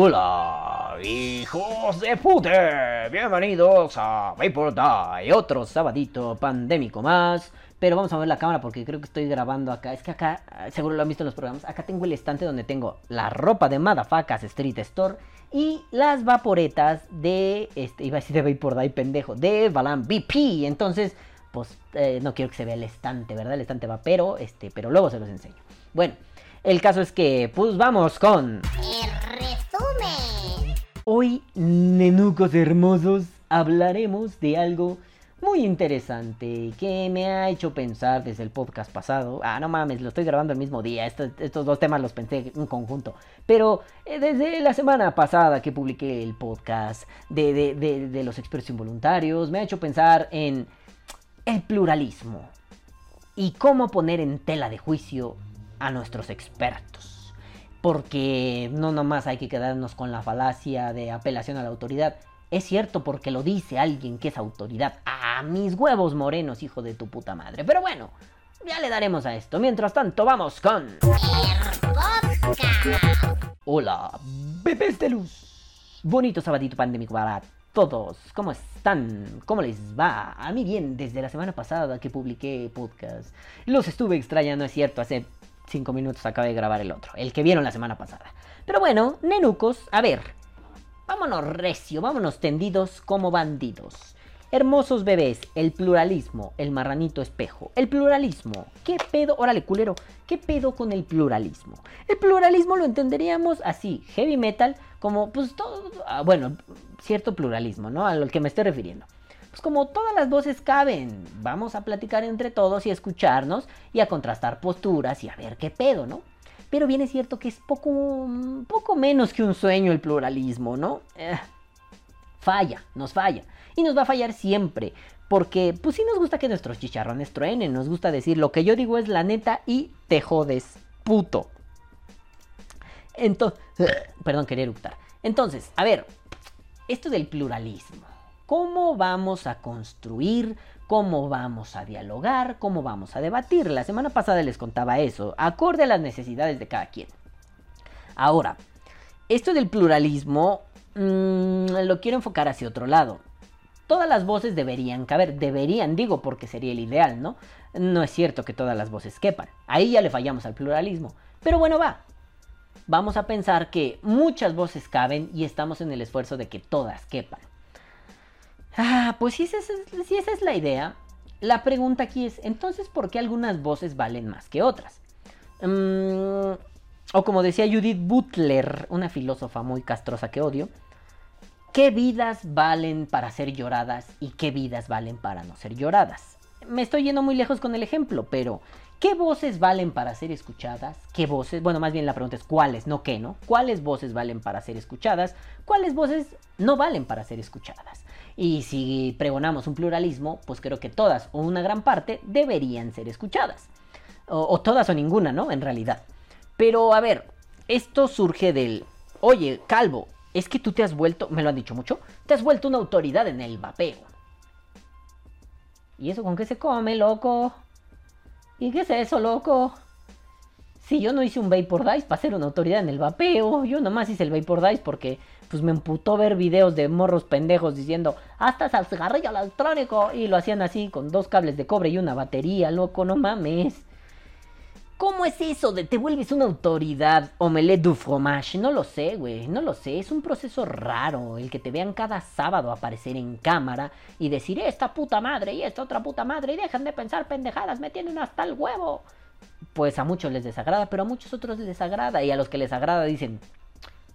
Hola, hijos de puta, bienvenidos a Vapor Die, otro sabadito pandémico más. Pero vamos a ver la cámara porque creo que estoy grabando acá. Es que acá, seguro lo han visto en los programas, acá tengo el estante donde tengo la ropa de Madafacas Street Store y las vaporetas de, este, iba a decir de Vapor Die, pendejo, de Balan BP. Entonces, pues eh, no quiero que se vea el estante, ¿verdad? El estante va, pero, este, pero luego se los enseño. Bueno, el caso es que, pues vamos con... El resumen. Hoy, nenucos hermosos, hablaremos de algo muy interesante que me ha hecho pensar desde el podcast pasado. Ah, no mames, lo estoy grabando el mismo día. Estos, estos dos temas los pensé en conjunto. Pero eh, desde la semana pasada que publiqué el podcast de, de, de, de los expertos involuntarios, me ha hecho pensar en el pluralismo y cómo poner en tela de juicio a nuestros expertos. Porque no nomás hay que quedarnos con la falacia de apelación a la autoridad. Es cierto porque lo dice alguien que es autoridad. A mis huevos morenos, hijo de tu puta madre. Pero bueno, ya le daremos a esto. Mientras tanto, vamos con... Hola, bebés de luz. Bonito sabadito pandémico para todos. ¿Cómo están? ¿Cómo les va? A mí bien, desde la semana pasada que publiqué podcast. Los estuve extrañando, es cierto, hace 5 minutos acabé de grabar el otro, el que vieron la semana pasada. Pero bueno, nenucos, a ver, vámonos recio, vámonos tendidos como bandidos. Hermosos bebés, el pluralismo, el marranito espejo. El pluralismo, ¿qué pedo? Órale, culero, ¿qué pedo con el pluralismo? El pluralismo lo entenderíamos así, heavy metal, como pues todo, ah, bueno, cierto pluralismo, ¿no? Al que me estoy refiriendo. Pues como todas las voces caben, vamos a platicar entre todos y escucharnos y a contrastar posturas y a ver qué pedo, ¿no? Pero bien es cierto que es poco, poco menos que un sueño el pluralismo, ¿no? Eh, falla, nos falla. Y nos va a fallar siempre. Porque, pues sí nos gusta que nuestros chicharrones truenen. Nos gusta decir lo que yo digo es la neta y te jodes, puto. Entonces, perdón, quería eructar. Entonces, a ver, esto del pluralismo. ¿Cómo vamos a construir? ¿Cómo vamos a dialogar? ¿Cómo vamos a debatir? La semana pasada les contaba eso, acorde a las necesidades de cada quien. Ahora, esto del pluralismo mmm, lo quiero enfocar hacia otro lado. Todas las voces deberían caber, deberían digo porque sería el ideal, ¿no? No es cierto que todas las voces quepan. Ahí ya le fallamos al pluralismo. Pero bueno, va. Vamos a pensar que muchas voces caben y estamos en el esfuerzo de que todas quepan. Ah, pues si esa, es, la idea, la pregunta aquí es, entonces, ¿por qué algunas voces valen más que otras? Um, o como decía Judith Butler, una filósofa muy castrosa que odio, ¿qué vidas valen para ser lloradas y qué vidas valen para no ser lloradas? Me estoy yendo muy lejos con el ejemplo, pero ¿qué voces valen para ser escuchadas? ¿Qué voces? Bueno, más bien la pregunta es ¿cuáles? No qué, ¿no? ¿Cuáles voces valen para ser escuchadas? ¿Cuáles voces no valen para ser escuchadas? Y si pregonamos un pluralismo, pues creo que todas o una gran parte deberían ser escuchadas. O, todas o ninguna, ¿no? En realidad. Pero a ver, esto surge del, oye, Calvo, es que tú te has vuelto, me lo han dicho mucho, te has vuelto una autoridad en el vapeo. ¿Y eso con qué se come, loco? ¿Y qué es eso, loco? Si yo no hice un Vapor Dice para ser una autoridad en el vapeo, yo nomás hice el Vapor Dice porque pues me emputó ver videos de morros pendejos diciendo, hasta el cigarrillo electrónico, y lo hacían así con dos cables de cobre y una batería, loco, no mames. ¿Cómo es eso de te vuelves una autoridad omelette du fromage? No lo sé, güey, no lo sé. Es un proceso raro el que te vean cada sábado aparecer en cámara y decir esta puta madre y esta otra puta madre y dejan de pensar pendejadas, me tienen hasta el huevo. Pues a muchos les desagrada, pero a muchos otros les desagrada y a los que les agrada dicen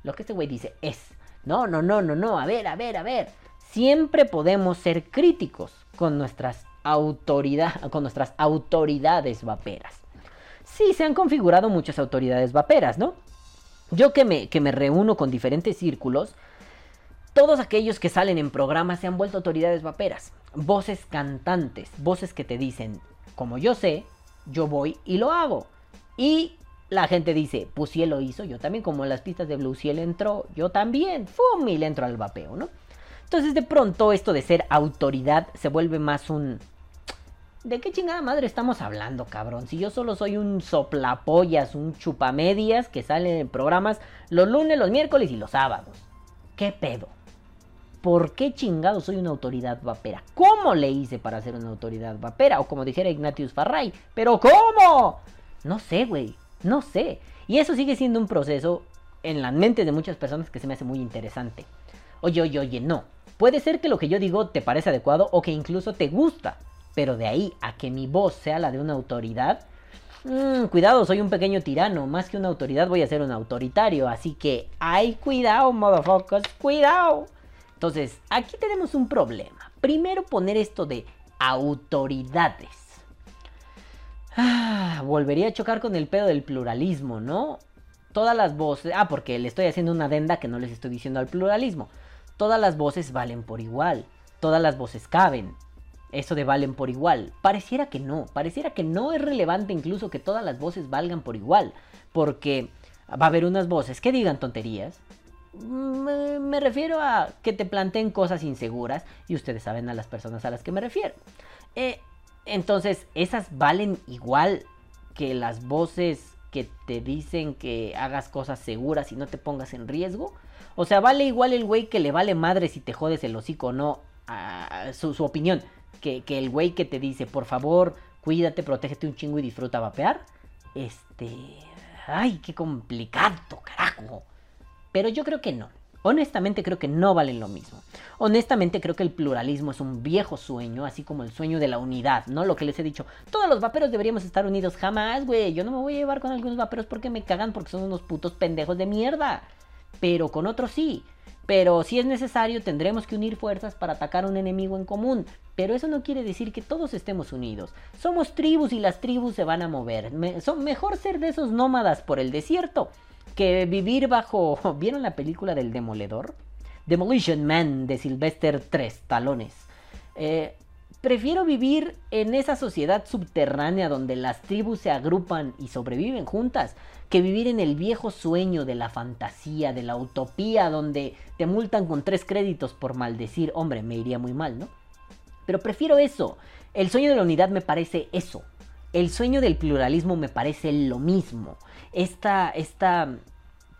lo que este güey dice es. No, no, no, no, no, a ver, a ver, a ver. Siempre podemos ser críticos con nuestras autoridad, con nuestras autoridades vaperas sí se han configurado muchas autoridades vaperas, ¿no? Yo que me, que me reúno con diferentes círculos, todos aquellos que salen en programas se han vuelto autoridades vaperas. Voces cantantes, voces que te dicen, como yo sé, yo voy y lo hago. Y la gente dice, pues si él lo hizo, yo también, como en las pistas de Blue, si entró, yo también, ¡fum! y le entro al vapeo, ¿no? Entonces de pronto esto de ser autoridad se vuelve más un, ¿De qué chingada madre estamos hablando, cabrón? Si yo solo soy un soplapollas, un chupamedias que sale en programas los lunes, los miércoles y los sábados. ¿Qué pedo? ¿Por qué chingado soy una autoridad vapera? ¿Cómo le hice para ser una autoridad vapera? O como dijera Ignatius Farray, ¿pero cómo? No sé, güey, no sé. Y eso sigue siendo un proceso en la mente de muchas personas que se me hace muy interesante. Oye, oye, oye, no. Puede ser que lo que yo digo te parece adecuado o que incluso te gusta. Pero de ahí a que mi voz sea la de una autoridad, mmm, cuidado, soy un pequeño tirano. Más que una autoridad voy a ser un autoritario. Así que, ay, cuidado, motherfuckers, cuidado. Entonces, aquí tenemos un problema. Primero poner esto de autoridades. Ah, volvería a chocar con el pedo del pluralismo, ¿no? Todas las voces... Ah, porque le estoy haciendo una adenda que no les estoy diciendo al pluralismo. Todas las voces valen por igual. Todas las voces caben. Eso de valen por igual. Pareciera que no. Pareciera que no es relevante incluso que todas las voces valgan por igual. Porque va a haber unas voces que digan tonterías me, me, refiero a que te planteen cosas inseguras y ustedes saben a las personas a las que me refiero. Eh, entonces, esas valen igual que las voces que te dicen que hagas cosas seguras y no te pongas en riesgo. O sea, vale igual el güey que le vale madre si te jodes el hocico o no, a su, opinión, que, que el güey que te dice, por favor, cuídate, protégete un chingo y disfruta vapear. Este... Ay, qué complicado, carajo. Pero yo creo que no. Honestamente creo que no valen lo mismo. Honestamente creo que el pluralismo es un viejo sueño, así como el sueño de la unidad, ¿no? Lo que les he dicho, todos los vaperos deberíamos estar unidos jamás, güey. Yo no me voy a llevar con algunos vaperos porque me cagan porque son unos putos pendejos de mierda. Pero con otros sí. Pero si es necesario tendremos que unir fuerzas para atacar a un enemigo en común. Pero eso no quiere decir que todos estemos unidos. Somos tribus y las tribus se van a mover. Son mejor ser de esos nómadas por el desierto que vivir bajo... ¿Vieron la película del demoledor? Demolition Man de Sylvester Tres Talones. Eh, prefiero vivir en esa sociedad subterránea donde las tribus se agrupan y sobreviven juntas que vivir en el viejo sueño de la fantasía, de la utopía, donde te multan con tres créditos por maldecir. Hombre, me iría muy mal, ¿no? Pero prefiero eso. El sueño de la unidad me parece eso. El sueño del pluralismo me parece lo mismo. Esta, esta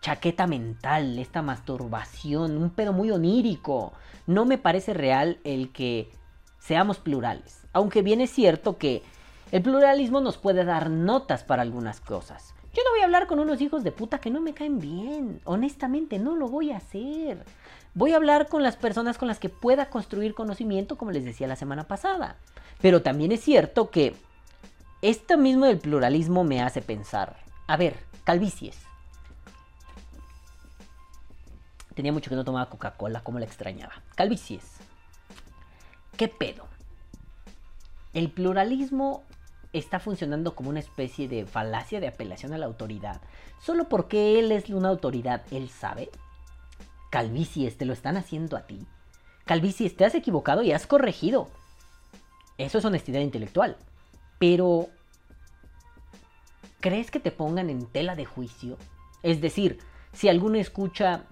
chaqueta mental, esta masturbación, un pedo muy onírico. No me parece real el que seamos plurales. Aunque bien es cierto que el pluralismo nos puede dar notas para algunas cosas. Yo no voy a hablar con unos hijos de puta que no me caen bien. Honestamente, no lo voy a hacer. Voy a hablar con las personas con las que pueda construir conocimiento, como les decía la semana pasada. Pero también es cierto que esto mismo del pluralismo me hace pensar. A ver, calvicies. Tenía mucho que no tomaba Coca-Cola, como la extrañaba. Calvicies. ¿Qué pedo? El pluralismo está funcionando como una especie de falacia de apelación a la autoridad. Solo porque él es una autoridad, él sabe. Calvicies, te lo están haciendo a ti. Calvicies, te has equivocado y has corregido. Eso es honestidad intelectual. Pero, ¿crees que te pongan en tela de juicio? Es decir, si alguno escucha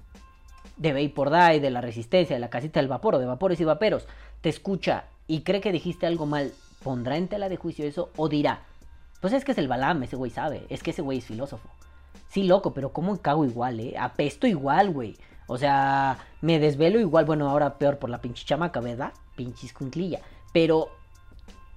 de Vapor Die, de la resistencia, de la casita del vapor o de vapores y vaperos, te escucha y cree que dijiste algo mal, ¿pondrá en tela de juicio eso o dirá, pues es que es el Balam, ese güey sabe, es que ese güey es filósofo? Sí, loco, pero ¿cómo cago igual, eh? Apesto igual, güey. O sea, me desvelo igual, bueno, ahora peor por la pinche chamaca, ¿verdad? Cunclilla. Pero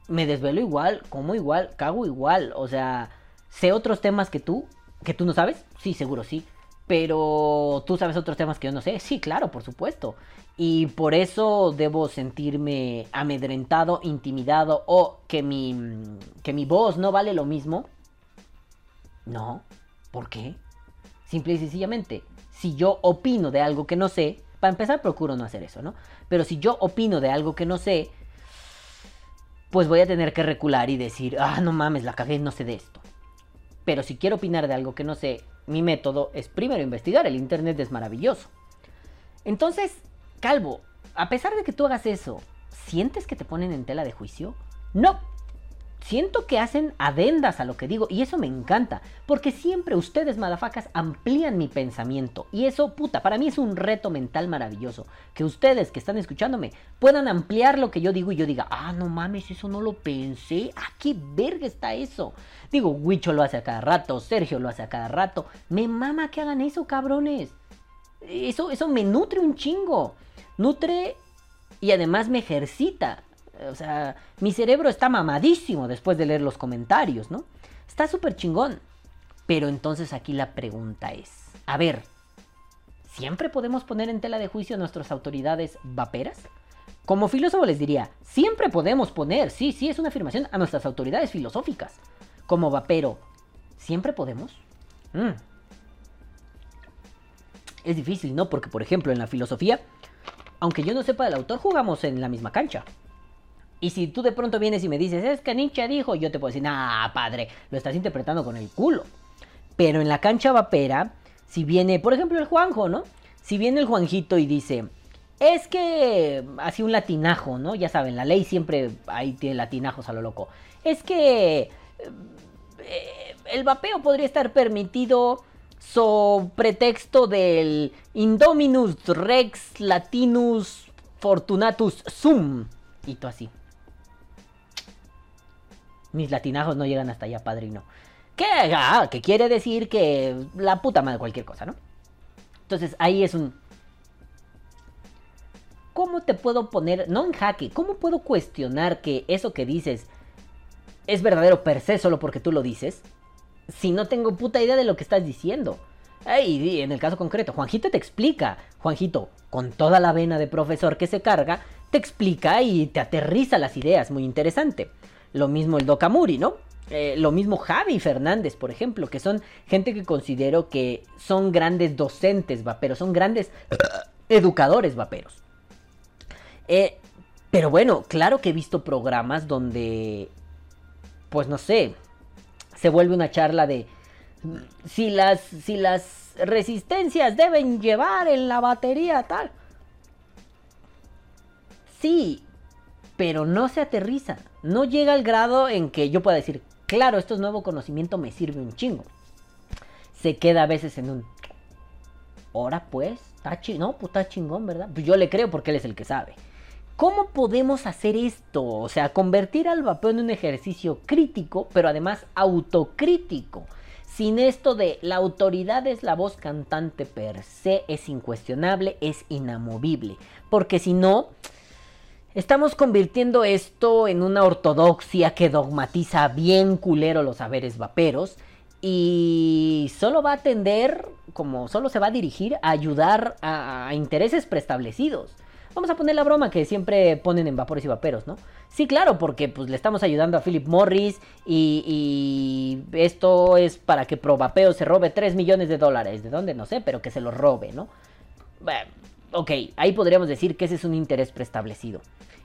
me desvelo igual, como igual, cago igual. O sea, sé otros temas que tú, que tú no sabes. Sí, seguro sí. Pero tú sabes otros temas que yo no sé. Sí, claro, por supuesto. Y por eso debo sentirme amedrentado, intimidado o que mi, que mi voz no vale lo mismo. No. ¿Por qué? Simple y sencillamente, si yo opino de algo que no sé, para empezar procuro no hacer eso, ¿no? Pero si yo opino de algo que no sé, pues voy a tener que recular y decir, ah, no mames, la cagué, no sé de esto. Pero si quiero opinar de algo que no sé, mi método es primero investigar, el Internet es maravilloso. Entonces, Calvo, a pesar de que tú hagas eso, ¿sientes que te ponen en tela de juicio? No. Siento que hacen adendas a lo que digo y eso me encanta, porque siempre ustedes, madafacas, amplían mi pensamiento y eso, puta, para mí es un reto mental maravilloso, que ustedes que están escuchándome puedan ampliar lo que yo digo y yo diga, ah, no mames, eso no lo pensé, ah, qué verga está eso. Digo, Huicho lo hace a cada rato, Sergio lo hace a cada rato, me mama que hagan eso, cabrones. Eso, eso me nutre un chingo, nutre y además me ejercita o sea, mi cerebro está mamadísimo después de leer los comentarios, ¿no? Está súper chingón. Pero entonces aquí la pregunta es, a ver, ¿siempre podemos poner en tela de juicio a nuestras autoridades vaperas? Como filósofo les diría, siempre podemos poner, sí, sí, es una afirmación, a nuestras autoridades filosóficas. Como vapero, ¿siempre podemos? Mm. Es difícil, ¿no? Porque, por ejemplo, en la filosofía, aunque yo no sepa del autor, jugamos en la misma cancha. Y si tú de pronto vienes y me dices, es que Nietzsche dijo, yo te puedo decir, nah, padre, lo estás interpretando con el culo. Pero en la cancha vapera, si viene, por ejemplo, el Juanjo, ¿no? Si viene el Juanjito y dice, es que, así un latinajo, ¿no? Ya saben, la ley siempre ahí tiene latinajos a lo loco. Es que eh, el vapeo podría estar permitido so pretexto del Indominus Rex Latinus Fortunatus Sum. Y tú así. Mis latinajos no llegan hasta allá, padrino. ¿Qué? Ah, que quiere decir que la puta madre cualquier cosa, ¿no? Entonces ahí es un... ¿Cómo te puedo poner, no en jaque, cómo puedo cuestionar que eso que dices es verdadero per se solo porque tú lo dices? Si no tengo puta idea de lo que estás diciendo. Y en el caso concreto, Juanjito te explica. Juanjito, con toda la vena de profesor que se carga, te explica y te aterriza las ideas. Muy interesante. Lo mismo el Dokamuri, ¿no? Eh, lo mismo Javi Fernández, por ejemplo, que son gente que considero que son grandes docentes vaperos, son grandes educadores vaperos. Eh, pero bueno, claro que he visto programas donde, pues no sé, se vuelve una charla de si las, si las resistencias deben llevar en la batería tal. Sí, pero no se aterriza. No llega al grado en que yo pueda decir, claro, esto es nuevo conocimiento, me sirve un chingo. Se queda a veces en un... Ahora pues, está no, pues está chingón, ¿verdad? Pues yo le creo porque él es el que sabe. ¿Cómo podemos hacer esto? O sea, convertir al vapeo en un ejercicio crítico, pero además autocrítico. Sin esto de la autoridad es la voz cantante per se, es incuestionable, es inamovible. Porque si no, Estamos convirtiendo esto en una ortodoxia que dogmatiza bien culero los saberes vaperos y solo va a atender, como solo se va a dirigir a ayudar a, intereses preestablecidos. Vamos a poner la broma que siempre ponen en vapores y vaperos, ¿no? Sí, claro, porque pues le estamos ayudando a Philip Morris y, y esto es para que Provapeo se robe 3 millones de dólares. ¿De dónde? No sé, pero que se lo robe, ¿no? Bueno, ok, ahí podríamos decir que ese es un interés preestablecido.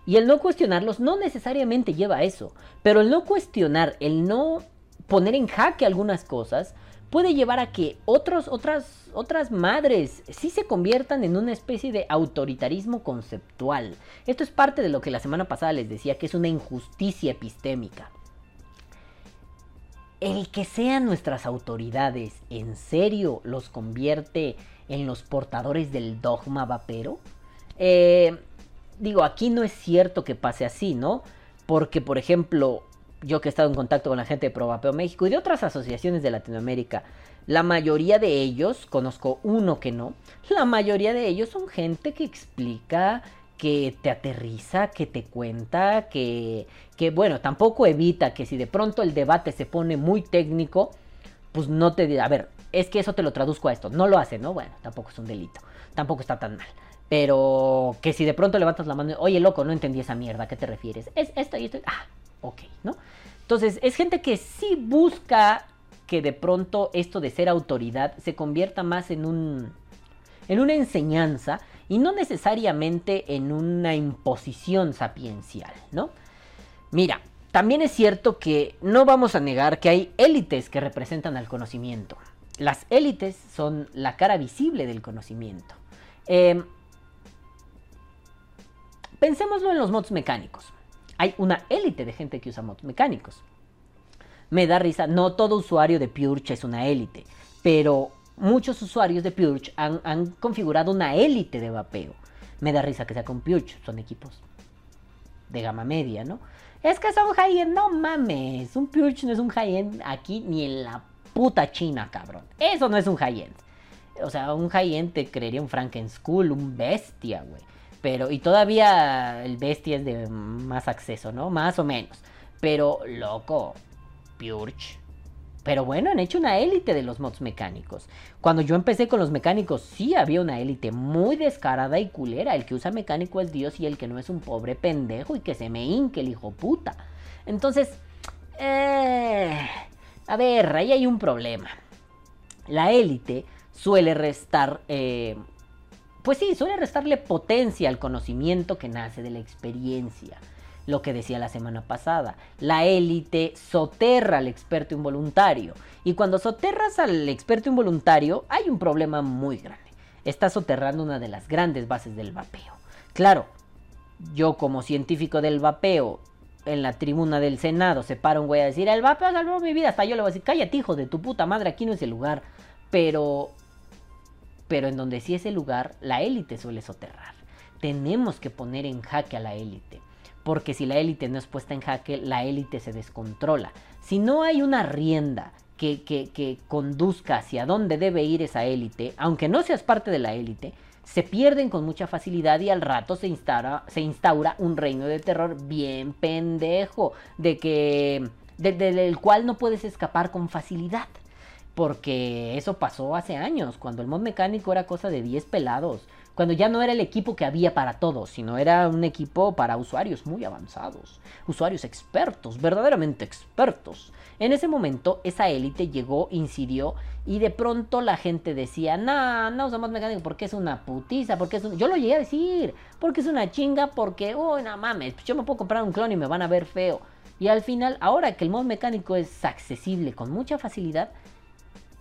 Y el no cuestionarlos no necesariamente lleva a eso, pero el no cuestionar, el no poner en jaque algunas cosas, puede llevar a que otros, otras, otras madres sí se conviertan en una especie de autoritarismo conceptual. Esto es parte de lo que la semana pasada les decía, que es una injusticia epistémica. El que sean nuestras autoridades en serio los convierte en los portadores del dogma vapero. Eh, digo, aquí no es cierto que pase así, ¿no? Porque, por ejemplo, yo que he estado en contacto con la gente de Provapeo México y de otras asociaciones de Latinoamérica, la mayoría de ellos, conozco uno que no, la mayoría de ellos son gente que explica, que te aterriza, que te cuenta, que, que bueno, tampoco evita que si de pronto el debate se pone muy técnico, pues no te diga, a ver, es que eso te lo traduzco a esto, no lo hace, ¿no? Bueno, tampoco es un delito, tampoco está tan mal. Pero que si de pronto levantas la mano, oye loco, no entendí esa mierda, ¿a qué te refieres? Es esto y esto. Ah, ok, ¿no? Entonces, es gente que sí busca que de pronto esto de ser autoridad se convierta más en un. en una enseñanza y no necesariamente en una imposición sapiencial, ¿no? Mira, también es cierto que no vamos a negar que hay élites que representan al conocimiento. Las élites son la cara visible del conocimiento. Eh, Pensémoslo en los mods mecánicos. hay una élite de gente que usa mods mecánicos. Me da risa, no todo usuario de Purge es una élite, pero muchos usuarios de Purge han, han configurado una élite de vapeo. Me da risa que sea con Purge, son equipos de gama media, ¿no? Es que son high-end, no mames. Un Purge no es un high-end aquí ni en la puta China, cabrón. Eso no es un high-end. O sea, un high-end te creería un School, un bestia, güey. Pero, y todavía el bestia es de más acceso, ¿no? Más o menos. Pero, loco, Purge. Pero bueno, han hecho una élite de los mods mecánicos. Cuando yo empecé con los mecánicos, sí había una élite muy descarada y culera. El que usa mecánico es Dios y el que no es un pobre pendejo y que se me hinque el hijo puta. Entonces, eh, a ver, ahí hay un problema. La élite suele restar eh, pues sí, suele restarle potencia al conocimiento que nace de la experiencia. Lo que decía la semana pasada, la élite soterra al experto involuntario. Y cuando soterras al experto involuntario, hay un problema muy grande. Estás soterrando una de las grandes bases del vapeo. Claro, yo como científico del vapeo, en la tribuna del Senado, se para un güey a decir, el vapeo salvó mi vida, hasta yo le voy a decir, cállate hijo de tu puta madre, aquí no es el lugar. Pero pero en donde sí es el lugar, la élite suele soterrar. Tenemos que poner en jaque a la élite, porque si la élite no es puesta en jaque, la élite se descontrola. Si no hay una rienda que, que, conduzca hacia dónde debe ir esa élite, aunque no seas parte de la élite, se pierden con mucha facilidad y al rato se instaura, se instaura un reino de terror bien pendejo, de que, del cual no puedes escapar con facilidad. Porque eso pasó hace años, cuando el mod mecánico era cosa de 10 pelados. Cuando ya no era el equipo que había para todos, sino era un equipo para usuarios muy avanzados. Usuarios expertos, verdaderamente expertos. En ese momento, esa élite llegó, incidió y de pronto la gente decía, no, no usamos mecánico porque es una putiza, porque es un... Yo lo llegué a decir, porque es una chinga, porque, uy, no mames, yo me puedo comprar un clon y me van a ver feo. Y al final, ahora que el mod mecánico es accesible con mucha facilidad,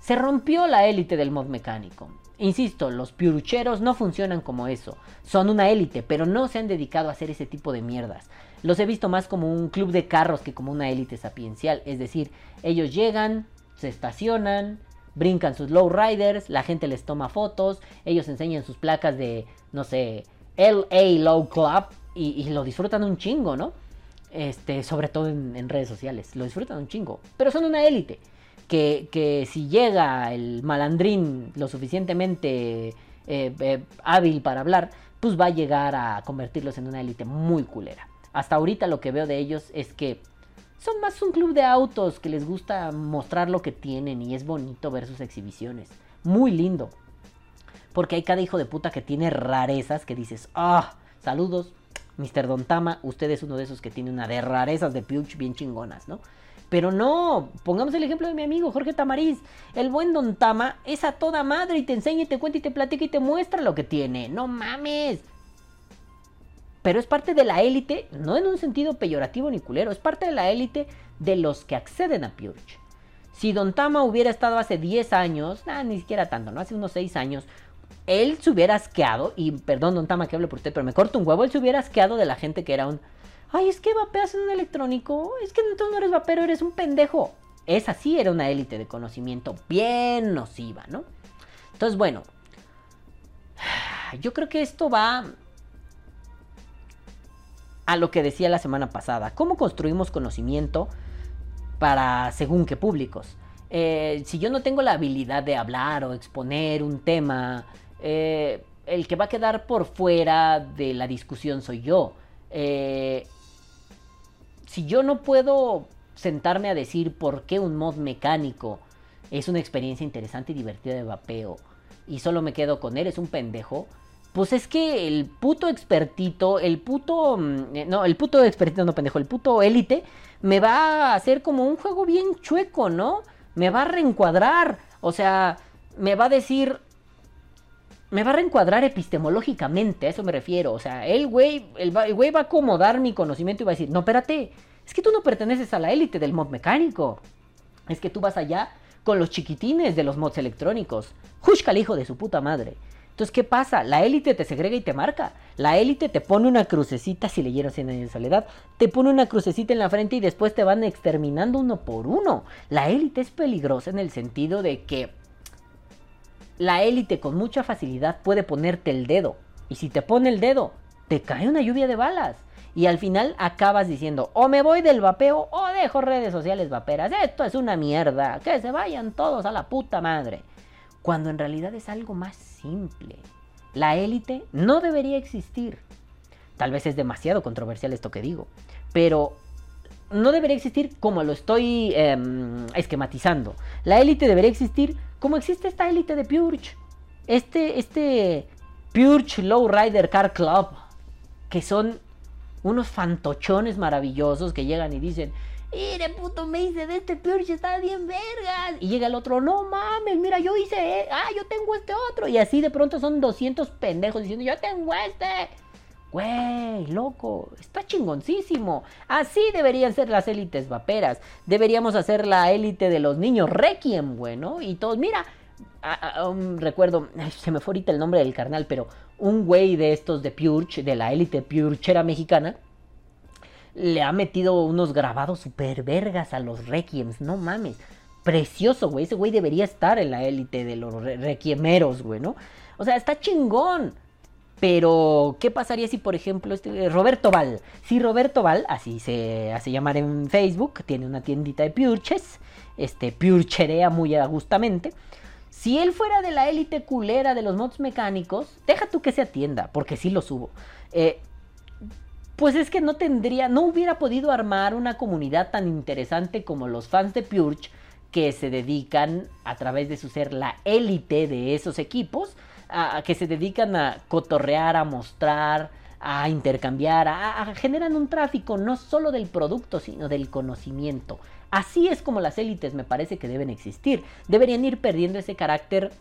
se rompió la élite del mod mecánico. Insisto, los piurucheros no funcionan como eso. Son una élite, pero no se han dedicado a hacer ese tipo de mierdas. Los he visto más como un club de carros que como una élite sapiencial. Es decir, ellos llegan, se estacionan, brincan sus low riders, la gente les toma fotos, ellos enseñan sus placas de, no sé, LA Low Club y, lo disfrutan un chingo, ¿no? Este, sobre todo en, en redes sociales, lo disfrutan un chingo, pero son una élite que, si llega el malandrín lo suficientemente eh, eh, hábil para hablar, pues va a llegar a convertirlos en una élite muy culera. Hasta ahorita lo que veo de ellos es que son más un club de autos que les gusta mostrar lo que tienen y es bonito ver sus exhibiciones. Muy lindo. Porque hay cada hijo de puta que tiene rarezas que dices, ah, saludos, Mr. Don Tama, usted es uno de esos que tiene una de rarezas de Puch bien chingonas, ¿no? Pero no, pongamos el ejemplo de mi amigo Jorge Tamariz. El buen Don Tama es a toda madre y te enseña y te cuenta y te platica y te muestra lo que tiene. No mames. Pero es parte de la élite, no en un sentido peyorativo ni culero, es parte de la élite de los que acceden a Purge. Si Don Tama hubiera estado hace 10 años, ni siquiera tanto, ¿no? Hace unos 6 años, él se hubiera asqueado, y perdón Don Tama que hable por usted, pero me corto un huevo, él se hubiera asqueado de la gente que era un Ay, es que vapeas en un electrónico. Es que entonces no eres vapero, eres un pendejo. Esa sí era una élite de conocimiento bien nociva, ¿no? Entonces, bueno. Yo creo que esto va a lo que decía la semana pasada. ¿Cómo construimos conocimiento para según qué públicos? Eh, si yo no tengo la habilidad de hablar o exponer un tema, eh, el que va a quedar por fuera de la discusión soy yo. Eh, si yo no puedo sentarme a decir por qué un mod mecánico es una experiencia interesante y divertida de vapeo y solo me quedo con él, es un pendejo, pues es que el puto expertito, el puto... Mm, eh, no, el puto expertito, no pendejo, el puto élite me va a hacer como un juego bien chueco, ¿no? Me va a reencuadrar, o sea, me va a decir... Me va a reencuadrar epistemológicamente, a eso me refiero. O sea, el güey, el, güey va a acomodar mi conocimiento y va a decir, no, espérate, es que tú no perteneces a la élite del mod mecánico. Es que tú vas allá con los chiquitines de los mods electrónicos. Jushka el hijo de su puta madre. Entonces, ¿qué pasa? La élite te segrega y te marca. La élite te pone una crucecita, si leyeron 100 años de soledad, te pone una crucecita en la frente y después te van exterminando uno por uno. La élite es peligrosa en el sentido de que la élite con mucha facilidad puede ponerte el dedo. Y si te pone el dedo, te cae una lluvia de balas. Y al final acabas diciendo, o me voy del vapeo o dejo redes sociales vaperas. Esto es una mierda. Que se vayan todos a la puta madre. Cuando en realidad es algo más simple. La élite no debería existir. Tal vez es demasiado controversial esto que digo. Pero no debería existir como lo estoy em, esquematizando. La élite debería existir como existe esta élite de Purge. Este, este Purge Rider Car Club. Que son unos fantochones maravillosos que llegan y dicen, Mire, puto, me hice de este Purge, está bien vergas. Y llega el otro, no mames, mira, yo hice, eh, ah, yo tengo este otro. Y así de pronto son 200 pendejos diciendo, yo tengo este. Güey, loco, está chingoncísimo. Así deberían ser las élites vaperas. Deberíamos hacer la élite de los niños Requiem, bueno. Y todos, mira, um, recuerdo, se me fue ahorita el nombre del carnal, pero un güey de estos de Purge, de la élite Purchera mexicana, le ha metido unos grabados super vergas a los Requiems, no mames. Precioso, güey. Ese güey debería estar en la élite de los Requiemeros, güey, ¿no? O sea, está chingón. Pero, ¿qué pasaría si, por ejemplo, este Roberto Val? Si Roberto Val, así se hace llamar en Facebook, tiene una tiendita de purches, este, purcherea muy agustamente. Si él fuera de la élite culera de los mods mecánicos, deja tú que se atienda, porque sí lo subo. Eh, pues es que no tendría, no hubiera podido armar una comunidad tan interesante como los fans de Purge que se dedican a través de su ser la élite de esos equipos, a, que se dedican a cotorrear, a mostrar, a intercambiar, a, generan un tráfico no solo del producto, sino del conocimiento. Así es como las élites me parece que deben existir. Deberían ir perdiendo ese carácter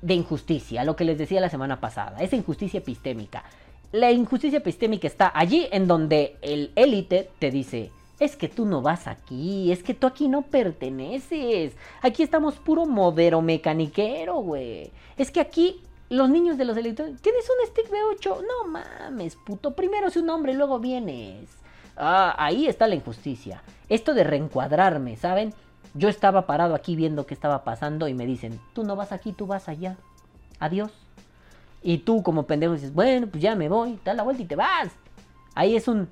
de injusticia, lo que les decía la semana pasada, esa injusticia epistémica la injusticia epistémica está allí en donde el élite te dice, es que tú no vas aquí, es que tú aquí no perteneces. Aquí estamos puro modero mecaniquero, güey. Es que aquí los niños de los élites, ¿tienes un stick B8? No mames, puto. Primero es un hombre luego vienes. Ah, ahí está la injusticia. Esto de reencuadrarme, ¿saben? Yo estaba parado aquí viendo qué estaba pasando y me dicen, tú no vas aquí, tú vas allá. Adiós. Y tú como pendejo dices, bueno, pues ya me voy, da la vuelta y te vas. Ahí es un...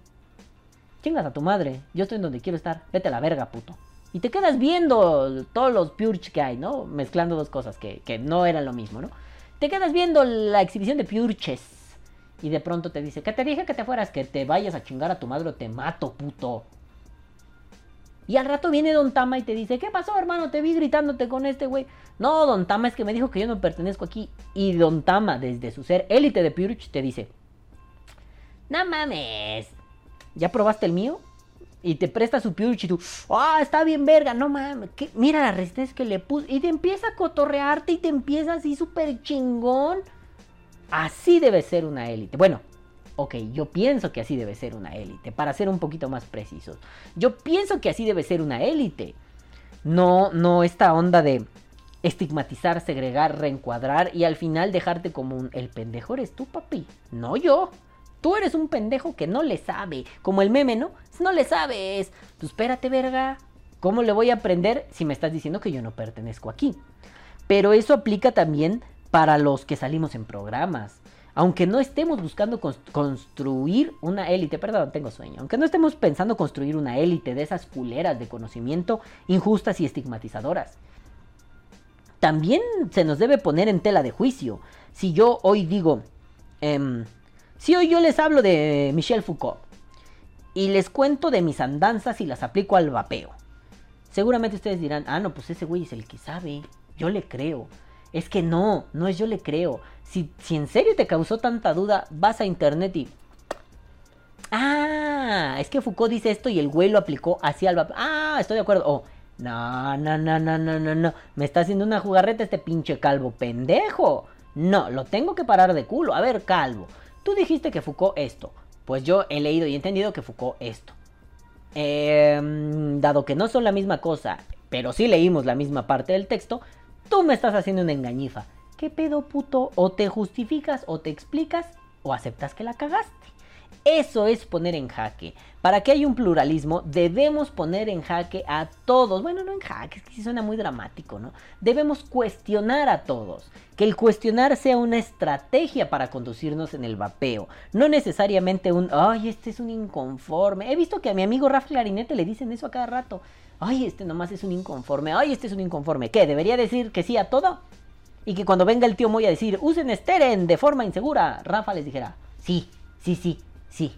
Chingas a tu madre, yo estoy donde quiero estar, vete a la verga, puto. Y te quedas viendo todos los Purge que hay, ¿no? Mezclando dos cosas que, que no eran lo mismo, ¿no? Te quedas viendo la exhibición de Purches. Y de pronto te dice, que te dije que te fueras, que te vayas a chingar a tu madre te mato, puto. Y al rato viene Don Tama y te dice, ¿qué pasó, hermano? Te vi gritándote con este güey. No, Don Tama es que me dijo que yo no pertenezco aquí. Y Don Tama, desde su ser élite de Purge, te dice, no mames, ¿ya probaste el mío? Y te presta su Purge y tú, ah, está bien verga, no mames. Mira la resistencia que le puse. Y te empieza a cotorrearte y te empieza así súper chingón. Así debe ser una élite. Bueno, Ok, yo pienso que así debe ser una élite, para ser un poquito más precisos. Yo pienso que así debe ser una élite. No, no esta onda de estigmatizar, segregar, reencuadrar y al final dejarte como un... El pendejo eres tú, papi, no yo. Tú eres un pendejo que no le sabe. Como el meme, ¿no? No le sabes. Tú espérate, verga. ¿Cómo le voy a aprender si me estás diciendo que yo no pertenezco aquí? Pero eso aplica también para los que salimos en programas aunque no estemos buscando construir una élite, perdón, tengo sueño, aunque no estemos pensando construir una élite de esas culeras de conocimiento injustas y estigmatizadoras, también se nos debe poner en tela de juicio. Si yo hoy digo, em, si hoy yo les hablo de Michel Foucault y les cuento de mis andanzas y las aplico al vapeo, seguramente ustedes dirán, ah, no, pues ese güey es el que sabe, yo le creo. Es que no, no es yo le creo. Si, si en serio te causó tanta duda, vas a internet y... Ah, es que Foucault dice esto y el güey lo aplicó hacia el... Ah, estoy de acuerdo. Oh, no, no, no, no, no, no, no. Me está haciendo una jugarreta este pinche calvo pendejo. No, lo tengo que parar de culo. A ver, calvo. Tú dijiste que Foucault esto. Pues yo he leído y entendido que Foucault esto. Em, dado que no son la misma cosa, pero sí leímos la misma parte del texto, tú me estás haciendo una engañifa. ¿qué pedo puto? O te justificas o te explicas o aceptas que la cagaste. Eso es poner en jaque. Para que haya un pluralismo, debemos poner en jaque a todos. Bueno, no en jaque, es que sí suena muy dramático, ¿no? Debemos cuestionar a todos. Que el cuestionar sea una estrategia para conducirnos en el vapeo. No necesariamente un, ay, este es un inconforme. He visto que a mi amigo Rafa Clarinete le dicen eso a cada rato. Ay, este nomás es un inconforme. Ay, este es un inconforme. ¿Qué? ¿Debería decir que sí a todo? Y que cuando venga el tío Moy a decir, usen Steren de forma insegura, Rafa les dijera, sí, sí, sí, sí,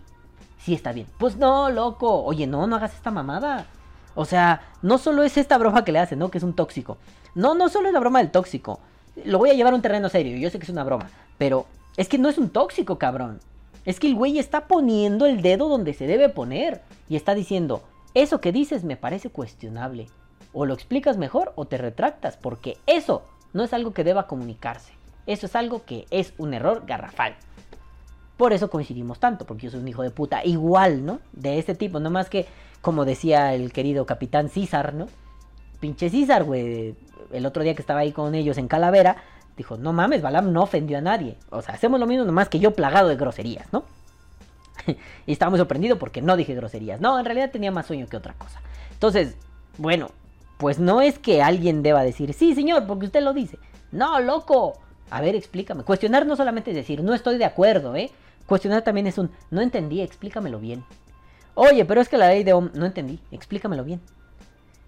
sí está bien. Pues no, loco, oye, no, no hagas esta mamada. O sea, no solo es esta broma que le hacen, ¿no? Que es un tóxico. No, no solo es la broma del tóxico. Lo voy a llevar a un terreno serio, yo sé que es una broma, pero es que no es un tóxico, cabrón. Es que el güey está poniendo el dedo donde se debe poner y está diciendo, eso que dices me parece cuestionable. O lo explicas mejor o te retractas, porque eso no es algo que deba comunicarse. Eso es algo que es un error garrafal. Por eso coincidimos tanto, porque yo soy un hijo de puta igual, ¿no? De este tipo, no más que, como decía el querido capitán César, ¿no? Pinche César, güey. El otro día que estaba ahí con ellos en Calavera, dijo, no mames, Balam no ofendió a nadie. O sea, hacemos lo mismo nomás que yo plagado de groserías, ¿no? y estaba muy sorprendido porque no dije groserías. No, en realidad tenía más sueño que otra cosa. Entonces, bueno, pues no es que alguien deba decir, sí, señor, porque usted lo dice. No, loco. A ver, explícame. Cuestionar no solamente es decir, no estoy de acuerdo, ¿eh? Cuestionar también es un, no entendí, explícamelo bien. Oye, pero es que la ley de Ohm, no entendí, explícamelo bien.